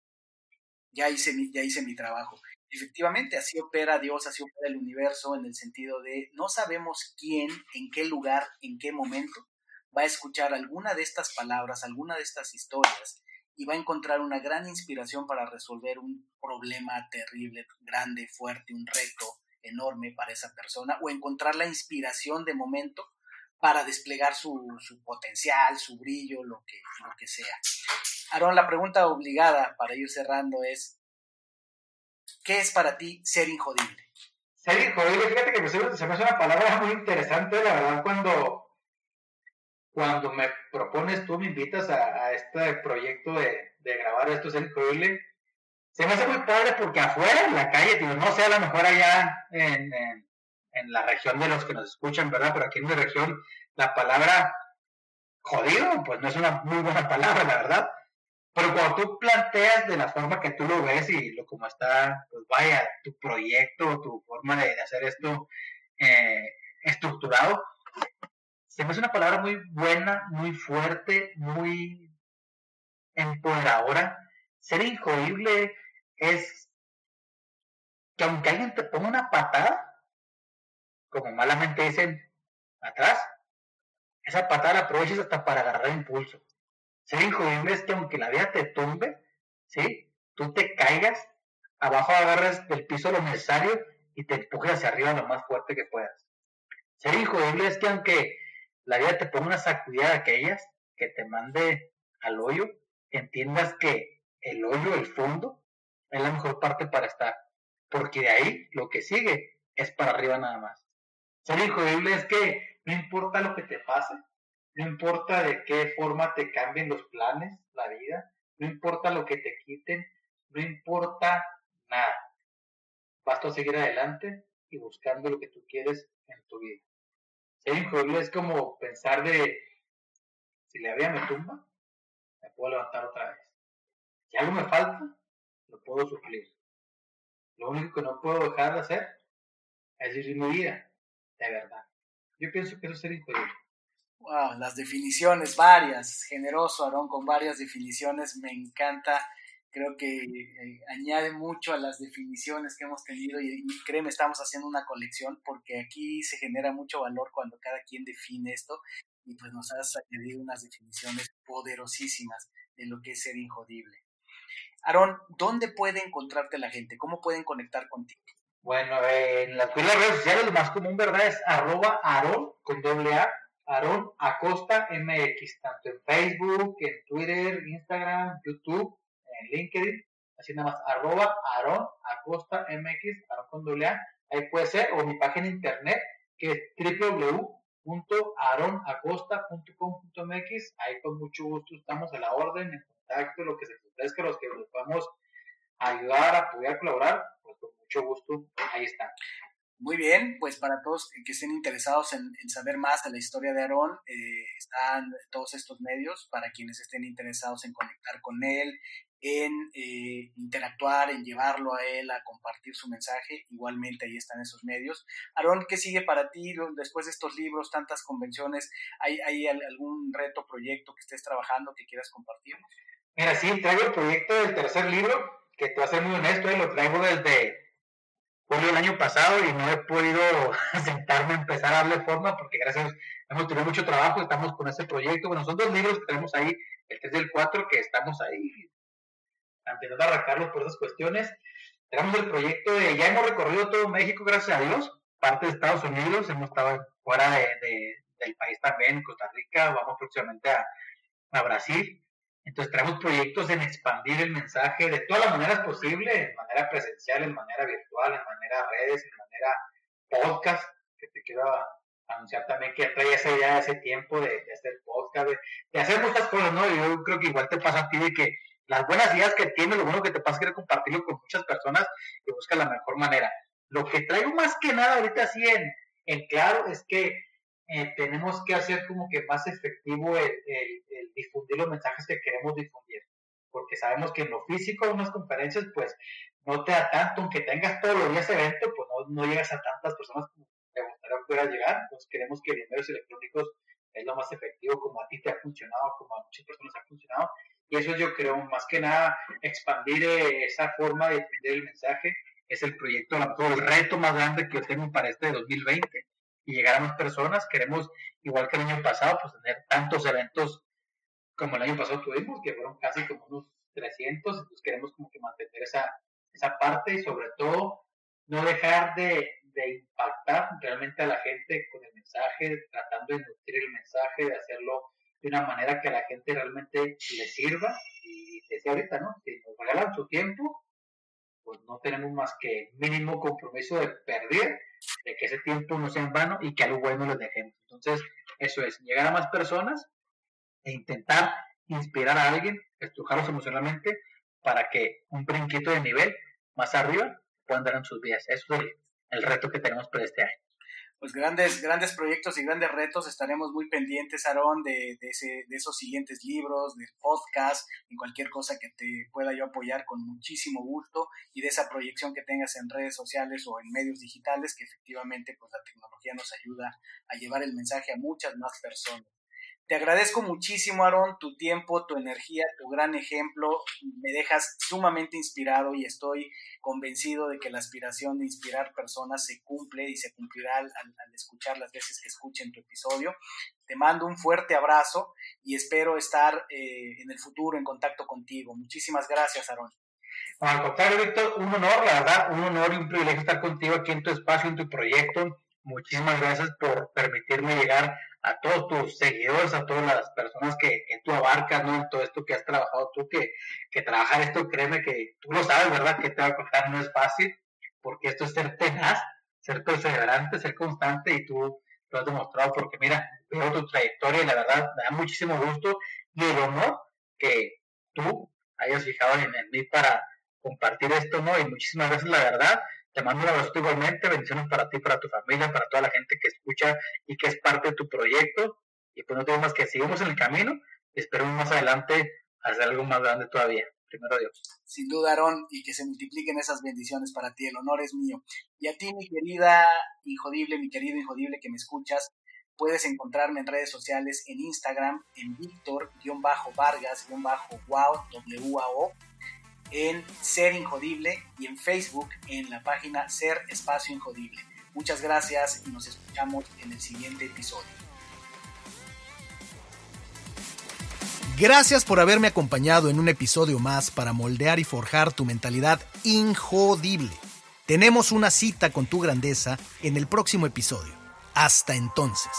ya hice mi, ya hice mi trabajo. Efectivamente, así opera Dios, así opera el universo, en el sentido de no sabemos quién, en qué lugar, en qué momento va a escuchar alguna de estas palabras, alguna de estas historias, y va a encontrar una gran inspiración para resolver un problema terrible, grande, fuerte, un reto enorme para esa persona, o encontrar la inspiración de momento para desplegar su, potencial, su brillo, lo que, lo que sea. Aaron, la pregunta obligada para ir cerrando es, ¿qué es para ti ser injodible? Ser injodible, fíjate que se me hace una palabra muy interesante, la verdad, cuando cuando me propones tú, me invitas a, este proyecto de, grabar esto, es increíble. Se me hace muy padre porque afuera, en la calle, no sé, a lo mejor allá en, en, la región de los que nos escuchan, ¿verdad? Pero aquí en mi región, la palabra jodido, pues no es una muy buena palabra, la verdad. Pero cuando tú planteas de la forma que tú lo ves y lo como está, pues vaya, tu proyecto, tu forma de, hacer esto eh, estructurado, se me hace una palabra muy buena, muy fuerte, muy empoderadora. Ser injodible es que aunque alguien te ponga una patada, como malamente dicen atrás, esa patada la aproveches hasta para agarrar impulso. Ser injodible es que aunque la vida te tumbe, ¿sí? Tú te caigas, abajo agarras del piso lo necesario y te empujes hacia arriba lo más fuerte que puedas. Ser injodible que aunque la vida te pone una sacudida de aquellas que te mande al hoyo, entiendas que el hoyo, el fondo, es la mejor parte para estar. Porque de ahí lo que sigue es para arriba nada más. Ser increíble es que no importa lo que te pase, no importa de qué forma te cambien los planes, la vida, no importa lo que te quiten, no importa nada. Basta seguir adelante y buscando lo que tú quieres en tu vida. Ser increíble es como pensar de, si la vida me tumba, me puedo levantar otra vez. Si algo me falta, lo puedo suplir. Lo único que no puedo dejar de hacer es vivir mi vida, de verdad. Yo pienso que eso es ser increíble. Wow, las definiciones, varias. Generoso, Aarón, con varias definiciones. Me encanta creo que eh, añade mucho a las definiciones que hemos tenido y, créeme, estamos haciendo una colección porque aquí se genera mucho valor cuando cada quien define esto y pues nos has añadido unas definiciones poderosísimas de lo que es ser injodible. Aarón, ¿dónde puede encontrarte la gente? ¿Cómo pueden conectar contigo? Bueno, en las redes sociales lo más común, ¿verdad? Es arroba Aarón con doble A, Aarón Acosta MX, tanto en Facebook, en Twitter, Instagram, YouTube en LinkedIn, así nada más, arroba Aaron Acosta MX, Aaron con doble A, ahí puede ser, o mi página internet, que es www.aaronacosta.com.mx, ahí con mucho gusto estamos a la orden, en contacto, lo que se ofrezca, los que nos podamos ayudar, apoyar, colaborar, pues con mucho gusto, ahí está. Muy bien, pues para todos que estén interesados en, saber más de la historia de Aarón, eh, están todos estos medios para quienes estén interesados en conectar con él, en eh, interactuar, en llevarlo a él a compartir su mensaje. Igualmente ahí están esos medios. Aarón, ¿qué sigue para ti después de estos libros, tantas convenciones? ¿Hay, algún reto, proyecto que estés trabajando que quieras compartir? Mira, sí, traigo el proyecto del tercer libro, que te voy a ser muy honesto, y lo traigo desde julio del año pasado y no he podido sentarme a empezar a darle forma porque gracias hemos tenido mucho trabajo, estamos con ese proyecto. Bueno, son dos libros que tenemos ahí, el 3 y el 4, que estamos ahí empezando a arrancarlos por esas cuestiones. Tenemos el proyecto de, ya hemos recorrido todo México, gracias a Dios, parte de Estados Unidos, hemos estado fuera de, del país también, Costa Rica, vamos próximamente a, a Brasil. Entonces traemos proyectos en expandir el mensaje de todas las maneras posibles, en manera presencial, en manera virtual, en manera redes, en manera podcast, que te quiero anunciar también que trae ese ya ese tiempo de, hacer podcast, de, hacer muchas cosas, ¿no? Yo creo que igual te pasa a ti de que las buenas ideas que tienes, lo bueno que te pasa es compartirlo con muchas personas y busca la mejor manera. Lo que traigo más que nada ahorita así en claro es que eh, tenemos que hacer como que más efectivo el, difundir los mensajes que queremos difundir. Porque sabemos que en lo físico, en unas conferencias, pues no te da tanto, aunque tengas todos los días evento, pues no, no llegas a tantas personas como te gustaría pueda llegar. Entonces queremos que medios electrónicos es lo más efectivo, como a ti te ha funcionado, como a muchas personas ha funcionado. Y eso yo creo, más que nada, expandir eh, esa forma de defender el mensaje es el proyecto, el reto más grande que yo tengo para este 2020 y llegar a más personas. Queremos, igual que el año pasado, pues tener tantos eventos como el año pasado tuvimos, que fueron casi como unos 300, entonces queremos como que mantener esa, esa parte y sobre todo no dejar de, de impactar realmente a la gente con el mensaje, tratando de nutrir el mensaje, de hacerlo de una manera que a la gente realmente le sirva. Y decía ahorita, ¿no? Si nos regalan su tiempo, pues no tenemos más que mínimo compromiso de perder, de que ese tiempo no sea en vano y que algo bueno les dejemos. Entonces, eso es, llegar a más personas e intentar inspirar a alguien, estrujarlos emocionalmente para que un brinquito de nivel más arriba puedan dar en sus vidas. Eso es el reto que tenemos para este año pues grandes, grandes proyectos y grandes retos. Estaremos muy pendientes, Aarón, de, de, ese, de esos siguientes libros, de podcast, y cualquier cosa que te pueda yo apoyar con muchísimo gusto y de esa proyección que tengas en redes sociales o en medios digitales, que efectivamente pues la tecnología nos ayuda a llevar el mensaje a muchas más personas. Te agradezco muchísimo, Aaron, tu tiempo, tu energía, tu gran ejemplo. Me dejas sumamente inspirado y estoy convencido de que la aspiración de inspirar personas se cumple y se cumplirá al, escuchar las veces que escuchen tu episodio. Te mando un fuerte abrazo y espero estar eh, en el futuro en contacto contigo. Muchísimas gracias, Aaron. Al contrario, Víctor, un honor, la verdad, un honor y un privilegio estar contigo aquí en tu espacio, en tu proyecto. Muchísimas gracias por permitirme llegar a todos tus seguidores, a todas las personas que, tú abarcas, ¿no? En todo esto que has trabajado tú, que, que trabajar esto, créeme que tú lo sabes, ¿verdad? Que te va a costar, no es fácil, porque esto es ser tenaz, ser perseverante, ser constante, y tú lo has demostrado, porque mira, veo tu trayectoria y la verdad me da muchísimo gusto y el honor que tú hayas fijado en, en mí para compartir esto, ¿no? Y muchísimas gracias, la verdad. Te mando un abrazo igualmente, bendiciones para ti, para tu familia, para toda la gente que escucha y que es parte de tu proyecto. Y pues no tengo más que sigamos en el camino esperemos más adelante hacer algo más grande todavía. Primero Dios. Sin duda, Aarón, y que se multipliquen esas bendiciones para ti. El honor es mío. Y a ti, mi querida Injodible, mi querido Injodible que me escuchas, puedes encontrarme en redes sociales, en Instagram, en Víctor-Vargas-Wow, W-A-O en Ser Injodible y en Facebook en la página Ser Espacio Injodible. Muchas gracias y nos escuchamos en el siguiente episodio. Gracias por haberme acompañado en un episodio más para moldear y forjar tu mentalidad injodible. Tenemos una cita con tu grandeza en el próximo episodio. Hasta entonces.